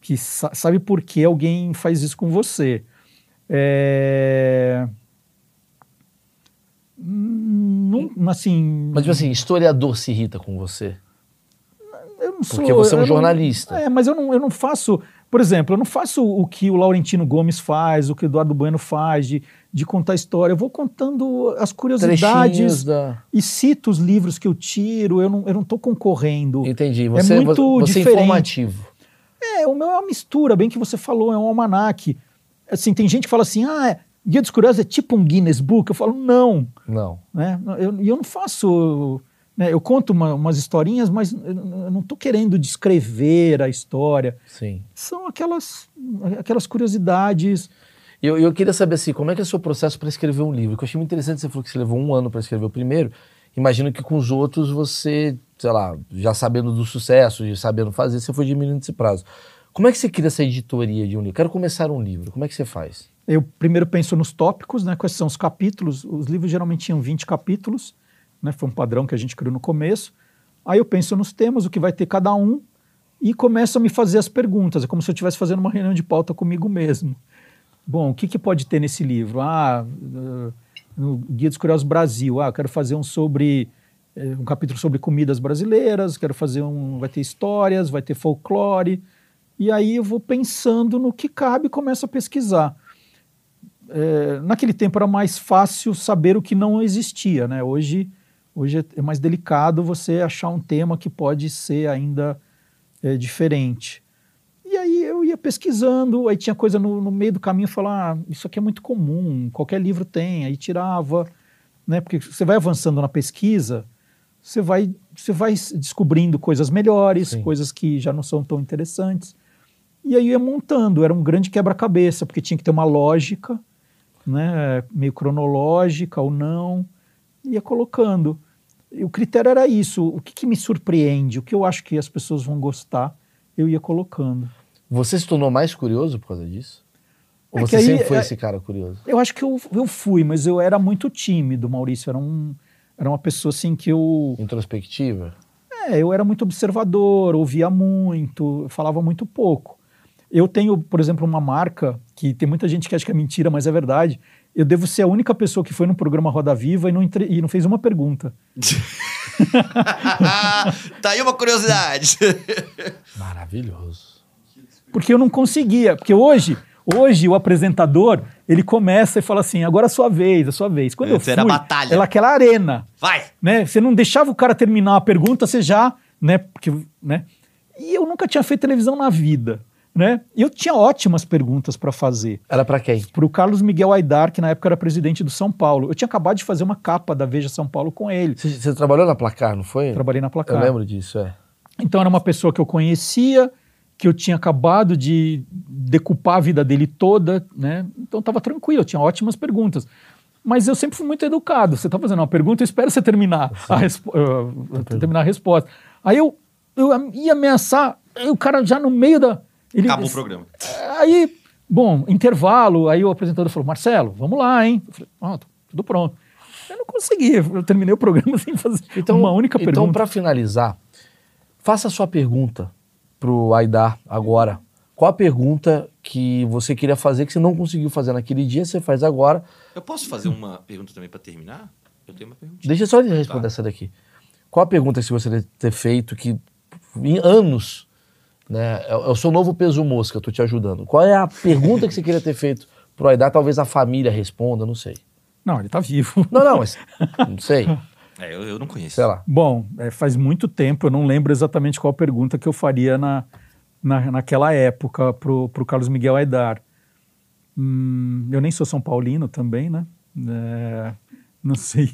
que sabe por que alguém faz isso com você. É... Não, assim... Mas, tipo assim, historiador se irrita com você? Eu não sou... Porque você é um jornalista. Não, é, mas eu não, eu não faço... Por exemplo, eu não faço o que o Laurentino Gomes faz, o que o Eduardo Bueno faz, de, de contar história. Eu vou contando as curiosidades da... e cito os livros que eu tiro. Eu não estou não concorrendo. Entendi. Você, é muito você é diferente. é informativo. É, o meu é uma mistura, bem que você falou, é um almanaque. Assim, tem gente que fala assim, ah, Guia dos Curiosos é tipo um Guinness Book. Eu falo, não. Não. Né? Eu, eu não faço né? Eu conto uma, umas historinhas, mas eu não estou querendo descrever a história. Sim. São aquelas, aquelas curiosidades. Eu, eu queria saber assim, como é que é o seu processo para escrever um livro? eu achei muito interessante, você falou que você levou um ano para escrever o primeiro. Imagino que com os outros você, sei lá, já sabendo do sucesso, já sabendo fazer, você foi diminuindo esse prazo. Como é que você cria essa editoria de um livro? Quero começar um livro. Como é que você faz? Eu primeiro penso nos tópicos, né? Quais são os capítulos? Os livros geralmente tinham 20 capítulos né? Foi um padrão que a gente criou no começo. Aí eu penso nos temas, o que vai ter cada um, e começo a me fazer as perguntas. É como se eu estivesse fazendo uma reunião de pauta comigo mesmo. Bom, o que, que pode ter nesse livro? Ah, no Guia dos Curiosos Brasil, ah, quero fazer um sobre eh, um capítulo sobre comidas brasileiras, quero fazer um, vai ter histórias, vai ter folclore, e aí eu vou pensando no que cabe e começo a pesquisar. É, naquele tempo era mais fácil saber o que não existia, né? Hoje Hoje é, é mais delicado você achar um tema que pode ser ainda é, diferente. E aí eu ia pesquisando, aí tinha coisa no, no meio do caminho, falar, ah, isso aqui é muito comum, qualquer livro tem, aí tirava, né? Porque você vai avançando na pesquisa, você vai, você vai descobrindo coisas melhores, Sim. coisas que já não são tão interessantes. E aí eu ia montando, era um grande quebra-cabeça, porque tinha que ter uma lógica, né, meio cronológica ou não ia colocando. E o critério era isso, o que, que, me surpreende, o que eu acho que as pessoas vão gostar, eu ia colocando. Você se tornou mais curioso por causa disso? Ou é você aí, sempre foi é, esse cara curioso? Eu acho que eu, eu fui, mas eu era muito tímido, Maurício. Era, um, era uma pessoa assim que eu. Introspectiva? É, eu era muito observador, ouvia muito, falava muito pouco. Eu tenho, por exemplo, uma marca que tem muita gente que acha que é mentira, mas é verdade eu devo ser a única pessoa que foi no programa Roda Viva e não, entre... e não fez uma pergunta. [LAUGHS] tá aí uma curiosidade. [LAUGHS] Maravilhoso. Porque eu não conseguia. Porque hoje, hoje o apresentador, ele começa e fala assim, agora é a sua vez, é a sua vez. Quando eu fui, era batalha. Era aquela arena. Vai! Né? Você não deixava o cara terminar a pergunta, você já... Né? Porque, né? E eu nunca tinha feito televisão na vida né? Eu tinha ótimas perguntas para fazer. Era para quem? Para o Carlos Miguel Aidar, que na época era presidente do São Paulo. Eu tinha acabado de fazer uma capa da Veja São Paulo com ele. Você, trabalhou na Placar, não foi? Trabalhei na Placar. Eu lembro disso, é. Então era uma pessoa que eu conhecia, que eu tinha acabado de decupar a vida dele toda, né? Então estava tranquilo, eu tinha ótimas perguntas. Mas eu sempre fui muito educado. Você está fazendo uma pergunta, eu espero você terminar a, uh, terminar a resposta. Aí eu, eu ia ameaçar, o cara já no meio da ele, Acabou o programa. Aí, bom, intervalo, aí o apresentador falou, Marcelo, vamos lá, hein? Eu falei, ah, tudo pronto. Eu não consegui, eu terminei o programa [LAUGHS] sem fazer então, uma única então, pergunta. Então, para finalizar, faça a sua pergunta pro Aidar agora. Qual a pergunta que você queria fazer que você não conseguiu fazer naquele dia, você faz agora? Eu posso fazer uma pergunta também para terminar? Eu tenho uma pergunta. Deixa só ele responder tá. essa daqui. Qual a pergunta que você deve ter feito que em anos né? É, é, o seu novo peso mosca, eu tô te ajudando. Qual é a pergunta que você queria ter feito pro Aidar? Talvez a família responda, não sei. Não, ele tá vivo. Não, não, mas não sei. É, eu, eu, não conheço. Sei lá. Bom, é, faz muito tempo, eu não lembro exatamente qual pergunta que eu faria na, na, naquela época pro, pro Carlos Miguel Aidar. Hum, eu nem sou São Paulino também, né? É, não sei.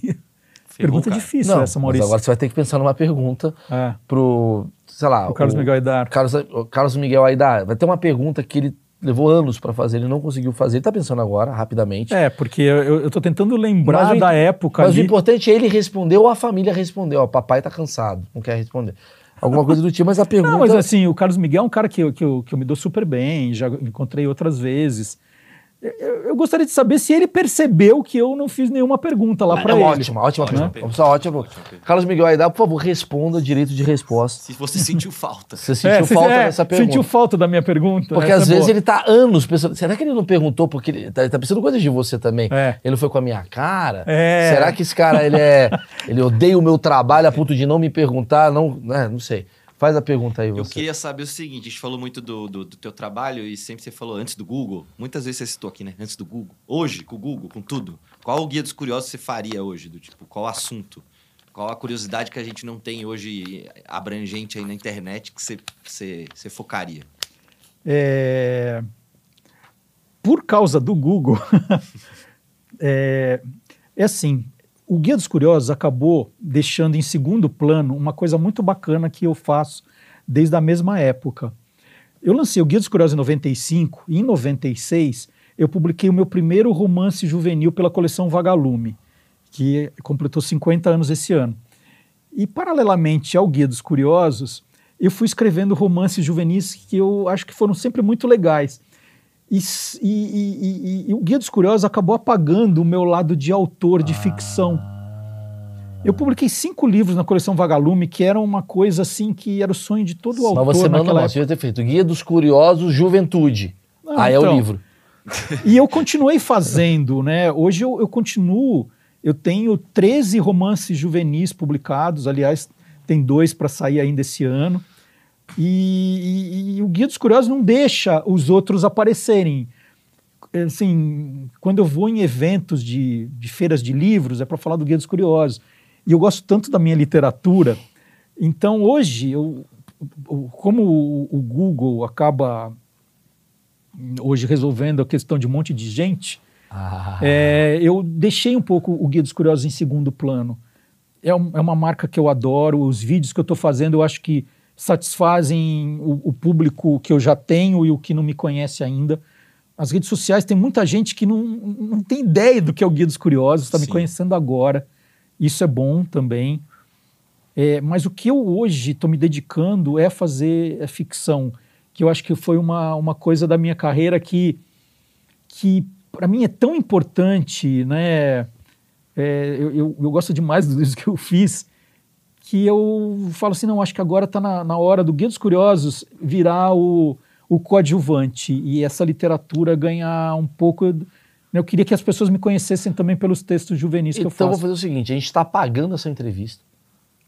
Pergunta difícil não, essa, Maurício. agora você vai ter que pensar numa pergunta é. pro sei lá. O Carlos o, Miguel Aidar. Carlos, o Carlos Miguel Aidar. Vai ter uma pergunta que ele levou anos para fazer, ele não conseguiu fazer. Ele tá pensando agora, rapidamente. É, porque eu, eu tô tentando lembrar da época. Mas ali... o importante é ele responder ou a família respondeu. Ó, papai tá cansado, não quer responder. Alguma coisa do tipo, mas a pergunta. [LAUGHS] Não, mas assim, o Carlos Miguel é um cara que eu, que eu, que eu me dou super bem, já encontrei outras vezes. Eu, eu, gostaria de saber se ele percebeu que eu não fiz nenhuma pergunta lá para é ele. Ótima, ótima, ótima pergunta. Ótima, ótima. Carlos Miguel Aidar, por favor, responda direito de resposta. Se você sentiu falta. Você sentiu é, falta é, dessa pergunta. Sentiu falta da minha pergunta. Porque às é vezes boa. ele tá anos pensando. Será que ele não perguntou porque ele tá, ele tá pensando coisas de você também? É. Ele foi com a minha cara? É. Será que esse cara ele é. ele odeia o meu trabalho a ponto de não me perguntar? Não, né, não sei. Faz a pergunta aí, você. Eu queria saber o seguinte: a gente falou muito do, do, do, teu trabalho e sempre você falou antes do Google. Muitas vezes você citou aqui, né? Antes do Google. Hoje, com o Google, com tudo. Qual o guia dos curiosos você faria hoje? Do tipo, qual assunto? Qual a curiosidade que a gente não tem hoje abrangente aí na internet que você, você, você focaria? É... Por causa do Google, [LAUGHS] é... é assim, o Guia dos Curiosos acabou deixando em segundo plano uma coisa muito bacana que eu faço desde a mesma época. Eu lancei o Guia dos Curiosos em 95 e em 96 eu publiquei o meu primeiro romance juvenil pela coleção Vagalume, que completou 50 anos esse ano. E paralelamente ao Guia dos Curiosos, eu fui escrevendo romances juvenis que eu acho que foram sempre muito legais. E, e, e, e, o Guia dos Curiosos acabou apagando o meu lado de autor de ah. ficção. Eu publiquei cinco livros na coleção Vagalume, que era uma coisa assim que era o sonho de todo autor. Mas você manda não, você ter feito Guia dos Curiosos Juventude. Ah, Aí então, é o então. livro. E eu continuei fazendo, né? Hoje eu, eu continuo. Eu tenho 13 romances juvenis publicados, aliás, tem dois para sair ainda esse ano. E, e, e, o Guia dos Curiosos não deixa os outros aparecerem. Assim, quando eu vou em eventos de, de feiras de livros, é para falar do Guia dos Curiosos. E eu gosto tanto da minha literatura. Então, hoje, eu, como o, o Google acaba hoje resolvendo a questão de um monte de gente, ah. é, eu deixei um pouco o Guia dos Curiosos em segundo plano. É, um, é uma marca que eu adoro, os vídeos que eu estou fazendo, eu acho que satisfazem o, o, público que eu já tenho e o que não me conhece ainda. As redes sociais tem muita gente que não, não tem ideia do que é o Guia dos Curiosos, está me conhecendo agora. Isso é bom também. É, mas o que eu hoje estou me dedicando é fazer é ficção, que eu acho que foi uma, uma coisa da minha carreira que, que para mim é tão importante, né? É, eu, eu, eu, gosto demais [LAUGHS] do que eu fiz que eu falo assim, não, acho que agora está na, na hora do Guia dos Curiosos virar o, o coadjuvante e essa literatura ganhar um pouco... Eu queria que as pessoas me conhecessem também pelos textos juvenis então, que eu faço. Então vou fazer o seguinte, a gente está apagando essa entrevista.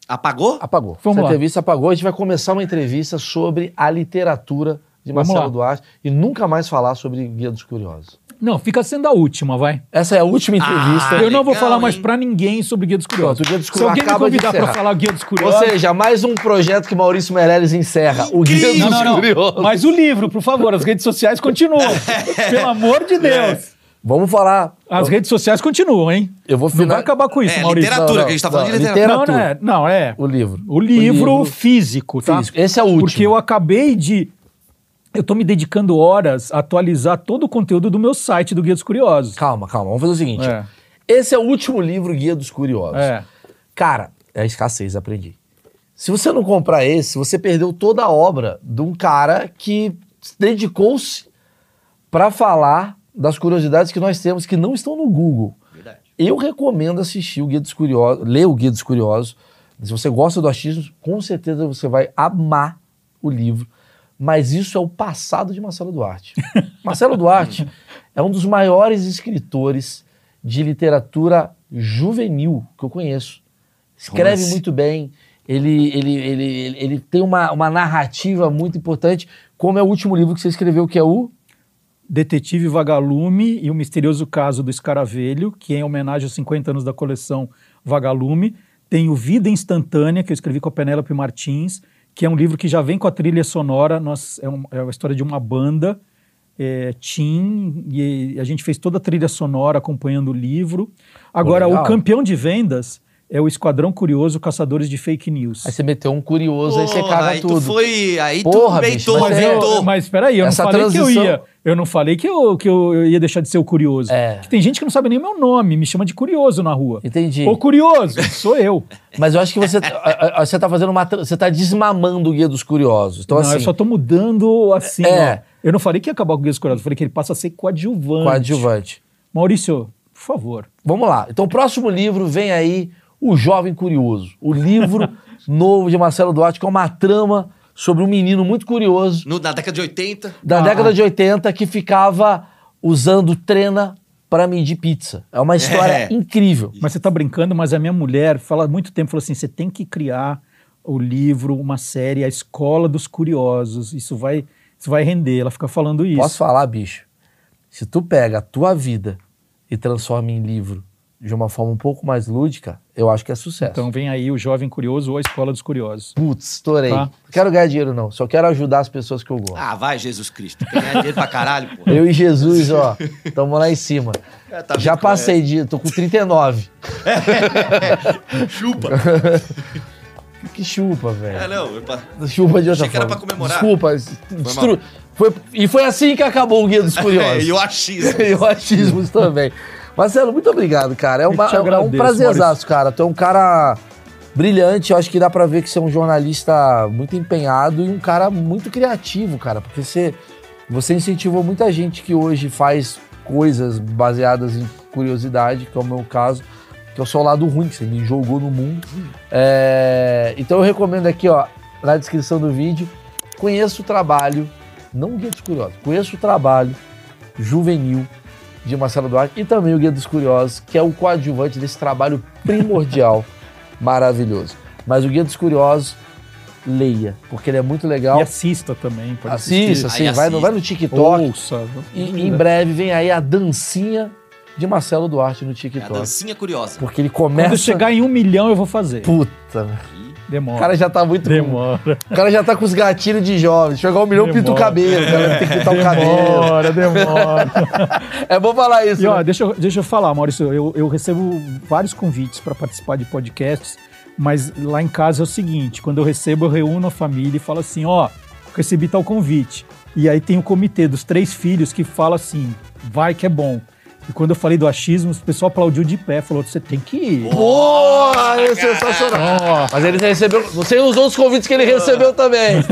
Apagou? Apagou. Vamos essa lá. entrevista apagou, a gente vai começar uma entrevista sobre a literatura de Marcelo Duarte e nunca mais falar sobre Guia dos Curiosos. Não, fica sendo a última, vai. Essa é a última entrevista. Ah, eu não vou falar mais para ninguém sobre Guia dos Curiosos. Guia dos Curiosos Se alguém acaba me convidar para falar Guia dos Curiosos... Ou seja, mais um projeto que Maurício Meirelles encerra. O Guia não, dos não, não. Curiosos. Mas o livro, por favor, as redes sociais continuam. [LAUGHS] Pelo amor de Deus. É. Vamos falar. As redes sociais continuam, hein? Eu vou final... Não vai acabar com isso, é, Maurício. literatura, não, não, que a gente tá falando de literatura. Não, não é, não, é. O livro. O livro, o livro físico, tá? Físico. Esse é o último. Porque eu acabei de eu estou me dedicando horas a atualizar todo o conteúdo do meu site do Guia dos Curiosos. Calma, calma. Vamos fazer o seguinte. É. Esse é o último livro Guia dos Curiosos. É. Cara, é a escassez, aprendi. Se você não comprar esse, você perdeu toda a obra de um cara que dedicou-se para falar das curiosidades que nós temos que não estão no Google. Verdade. Eu recomendo assistir o Guia dos Curiosos, ler o Guia dos Curiosos. Se você gosta do achismo, com certeza você vai amar o livro mas isso é o passado de Marcelo Duarte. [LAUGHS] Marcelo Duarte é um dos maiores escritores de literatura juvenil que eu conheço. Escreve assim? muito bem, ele, ele, ele, ele, tem uma, uma narrativa muito importante, como é o último livro que você escreveu, que é o... Detetive Vagalume e o Misterioso Caso do Escaravelho, que é em homenagem aos 50 anos da coleção Vagalume. Tem o Vida Instantânea, que eu escrevi com a Penélope Martins, que é um livro que já vem com a trilha sonora. Nós, é, um, é a história de uma banda, é, Tim, e a gente fez toda a trilha sonora acompanhando o livro. Agora, o campeão de vendas, é o Esquadrão Curioso Caçadores de Fake News. Aí você meteu um curioso, Porra, aí você caga aí tudo. Tu foi, aí Porra, tu beitou, mas, eu, mas peraí, eu Essa não falei transição... que eu ia. Eu não falei que eu, que eu ia deixar de ser o curioso. É. tem gente que não sabe nem meu nome, me chama de curioso na rua. Entendi. O curioso, sou eu. [LAUGHS] Mas eu acho que você, você tá fazendo uma. Você tá desmamando o Guia dos Curiosos. Então, não, assim, eu só tô mudando assim. É. Ó. Eu não falei que ia acabar com o Guia dos Curiosos, eu falei que ele passa a ser coadjuvante. Coadjuvante. Maurício, por favor. Vamos lá. Então, o próximo livro vem aí o Jovem Curioso, o livro [LAUGHS] novo de Marcelo Duarte, que é uma trama sobre um menino muito curioso. No, na década de 80? Da ah. década de 80, que ficava usando trena para medir pizza. É uma história é. incrível. Mas você está brincando, mas a minha mulher fala há muito tempo, falou assim, você tem que criar o livro, uma série, a Escola dos Curiosos. Isso vai, isso vai render. Ela fica falando isso. Posso falar, bicho? Se tu pega a tua vida e transforma em livro de uma forma um pouco mais lúdica, eu acho que é sucesso. Então vem aí o Jovem Curioso ou a Escola dos Curiosos. Putz, estourei. Tá? Não quero ganhar dinheiro, não. Só quero ajudar as pessoas que eu gosto. Ah, vai, Jesus Cristo. Quer ganhar dinheiro pra caralho, pô. Eu e Jesus, ó, tamo lá em cima. É, tá Já passei de. tô com 39. É, [LAUGHS] chupa. [LAUGHS] que chupa, velho. É, não. Eu... Chupa de outra Achei forma. que era pra comemorar. Desculpa. Destru... Foi... E foi assim que acabou o Guia dos Curiosos. [LAUGHS] e o achismo. e o achismo também. Marcelo, muito obrigado, cara. É, uma, é um prazerzaço, cara. Tu é um cara brilhante. Eu acho que dá pra ver que você é um jornalista muito empenhado e um cara muito criativo, cara. Porque você, você incentivou muita gente que hoje faz coisas baseadas em curiosidade, que é o meu caso, que é o seu lado ruim, que você me jogou no mundo. É, então eu recomendo aqui, ó, na descrição do vídeo, conheça o trabalho, não Guia dos Curiosos, conheça o trabalho juvenil de Marcelo Duarte e também o Guia dos Curiosos, que é o coadjuvante desse trabalho primordial, [LAUGHS] maravilhoso. Mas o Guia dos Curiosos, leia, porque ele é muito legal. E assista também. Assista, sim, vai, no, vai no TikTok. Ouça. E em breve vem aí a dancinha de Marcelo Duarte no TikTok. É a dancinha curiosa. Porque ele começa... Quando chegar em um milhão eu vou fazer. Puta, Demora. O cara já tá muito. Demora. O cara já tá com os gatilhos de jovem. Chegar um milhão, demora. pinta o cabelo. O cara tem que pintar o [LAUGHS] cabelo. Demora, demora. [LAUGHS] é bom falar isso. E, ó, né? deixa, eu, deixa eu falar, Maurício. Eu, eu recebo vários convites para participar de podcasts, mas lá em casa é o seguinte: quando eu recebo, eu reúno a família e falo assim: ó, recebi tal convite. E aí tem o comitê dos três filhos que fala assim: vai que é bom. E quando eu falei do achismo, o pessoal aplaudiu de pé, falou: você tem que ir. Boa! É sensacional. Mas ele recebeu. Você usou os convites que ele recebeu também.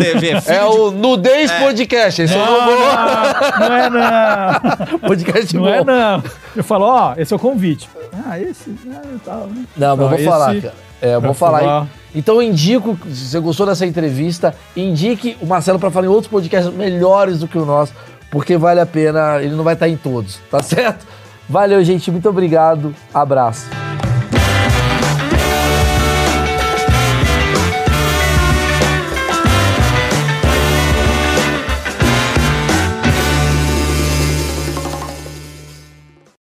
é o Nudez é. Podcast. Esse não, é não, não é não. [LAUGHS] Podcast não bom. é não. Eu falo: ó, esse é o convite. Ah, esse. Ah, tal, né? Não, mas eu vou falar, cara. É, eu vou falar. falar. Então eu indico, se você gostou dessa entrevista, indique o Marcelo para falar em outros podcasts melhores do que o nosso, porque vale a pena, ele não vai estar em todos, tá certo? Valeu, gente. Muito obrigado. Abraço.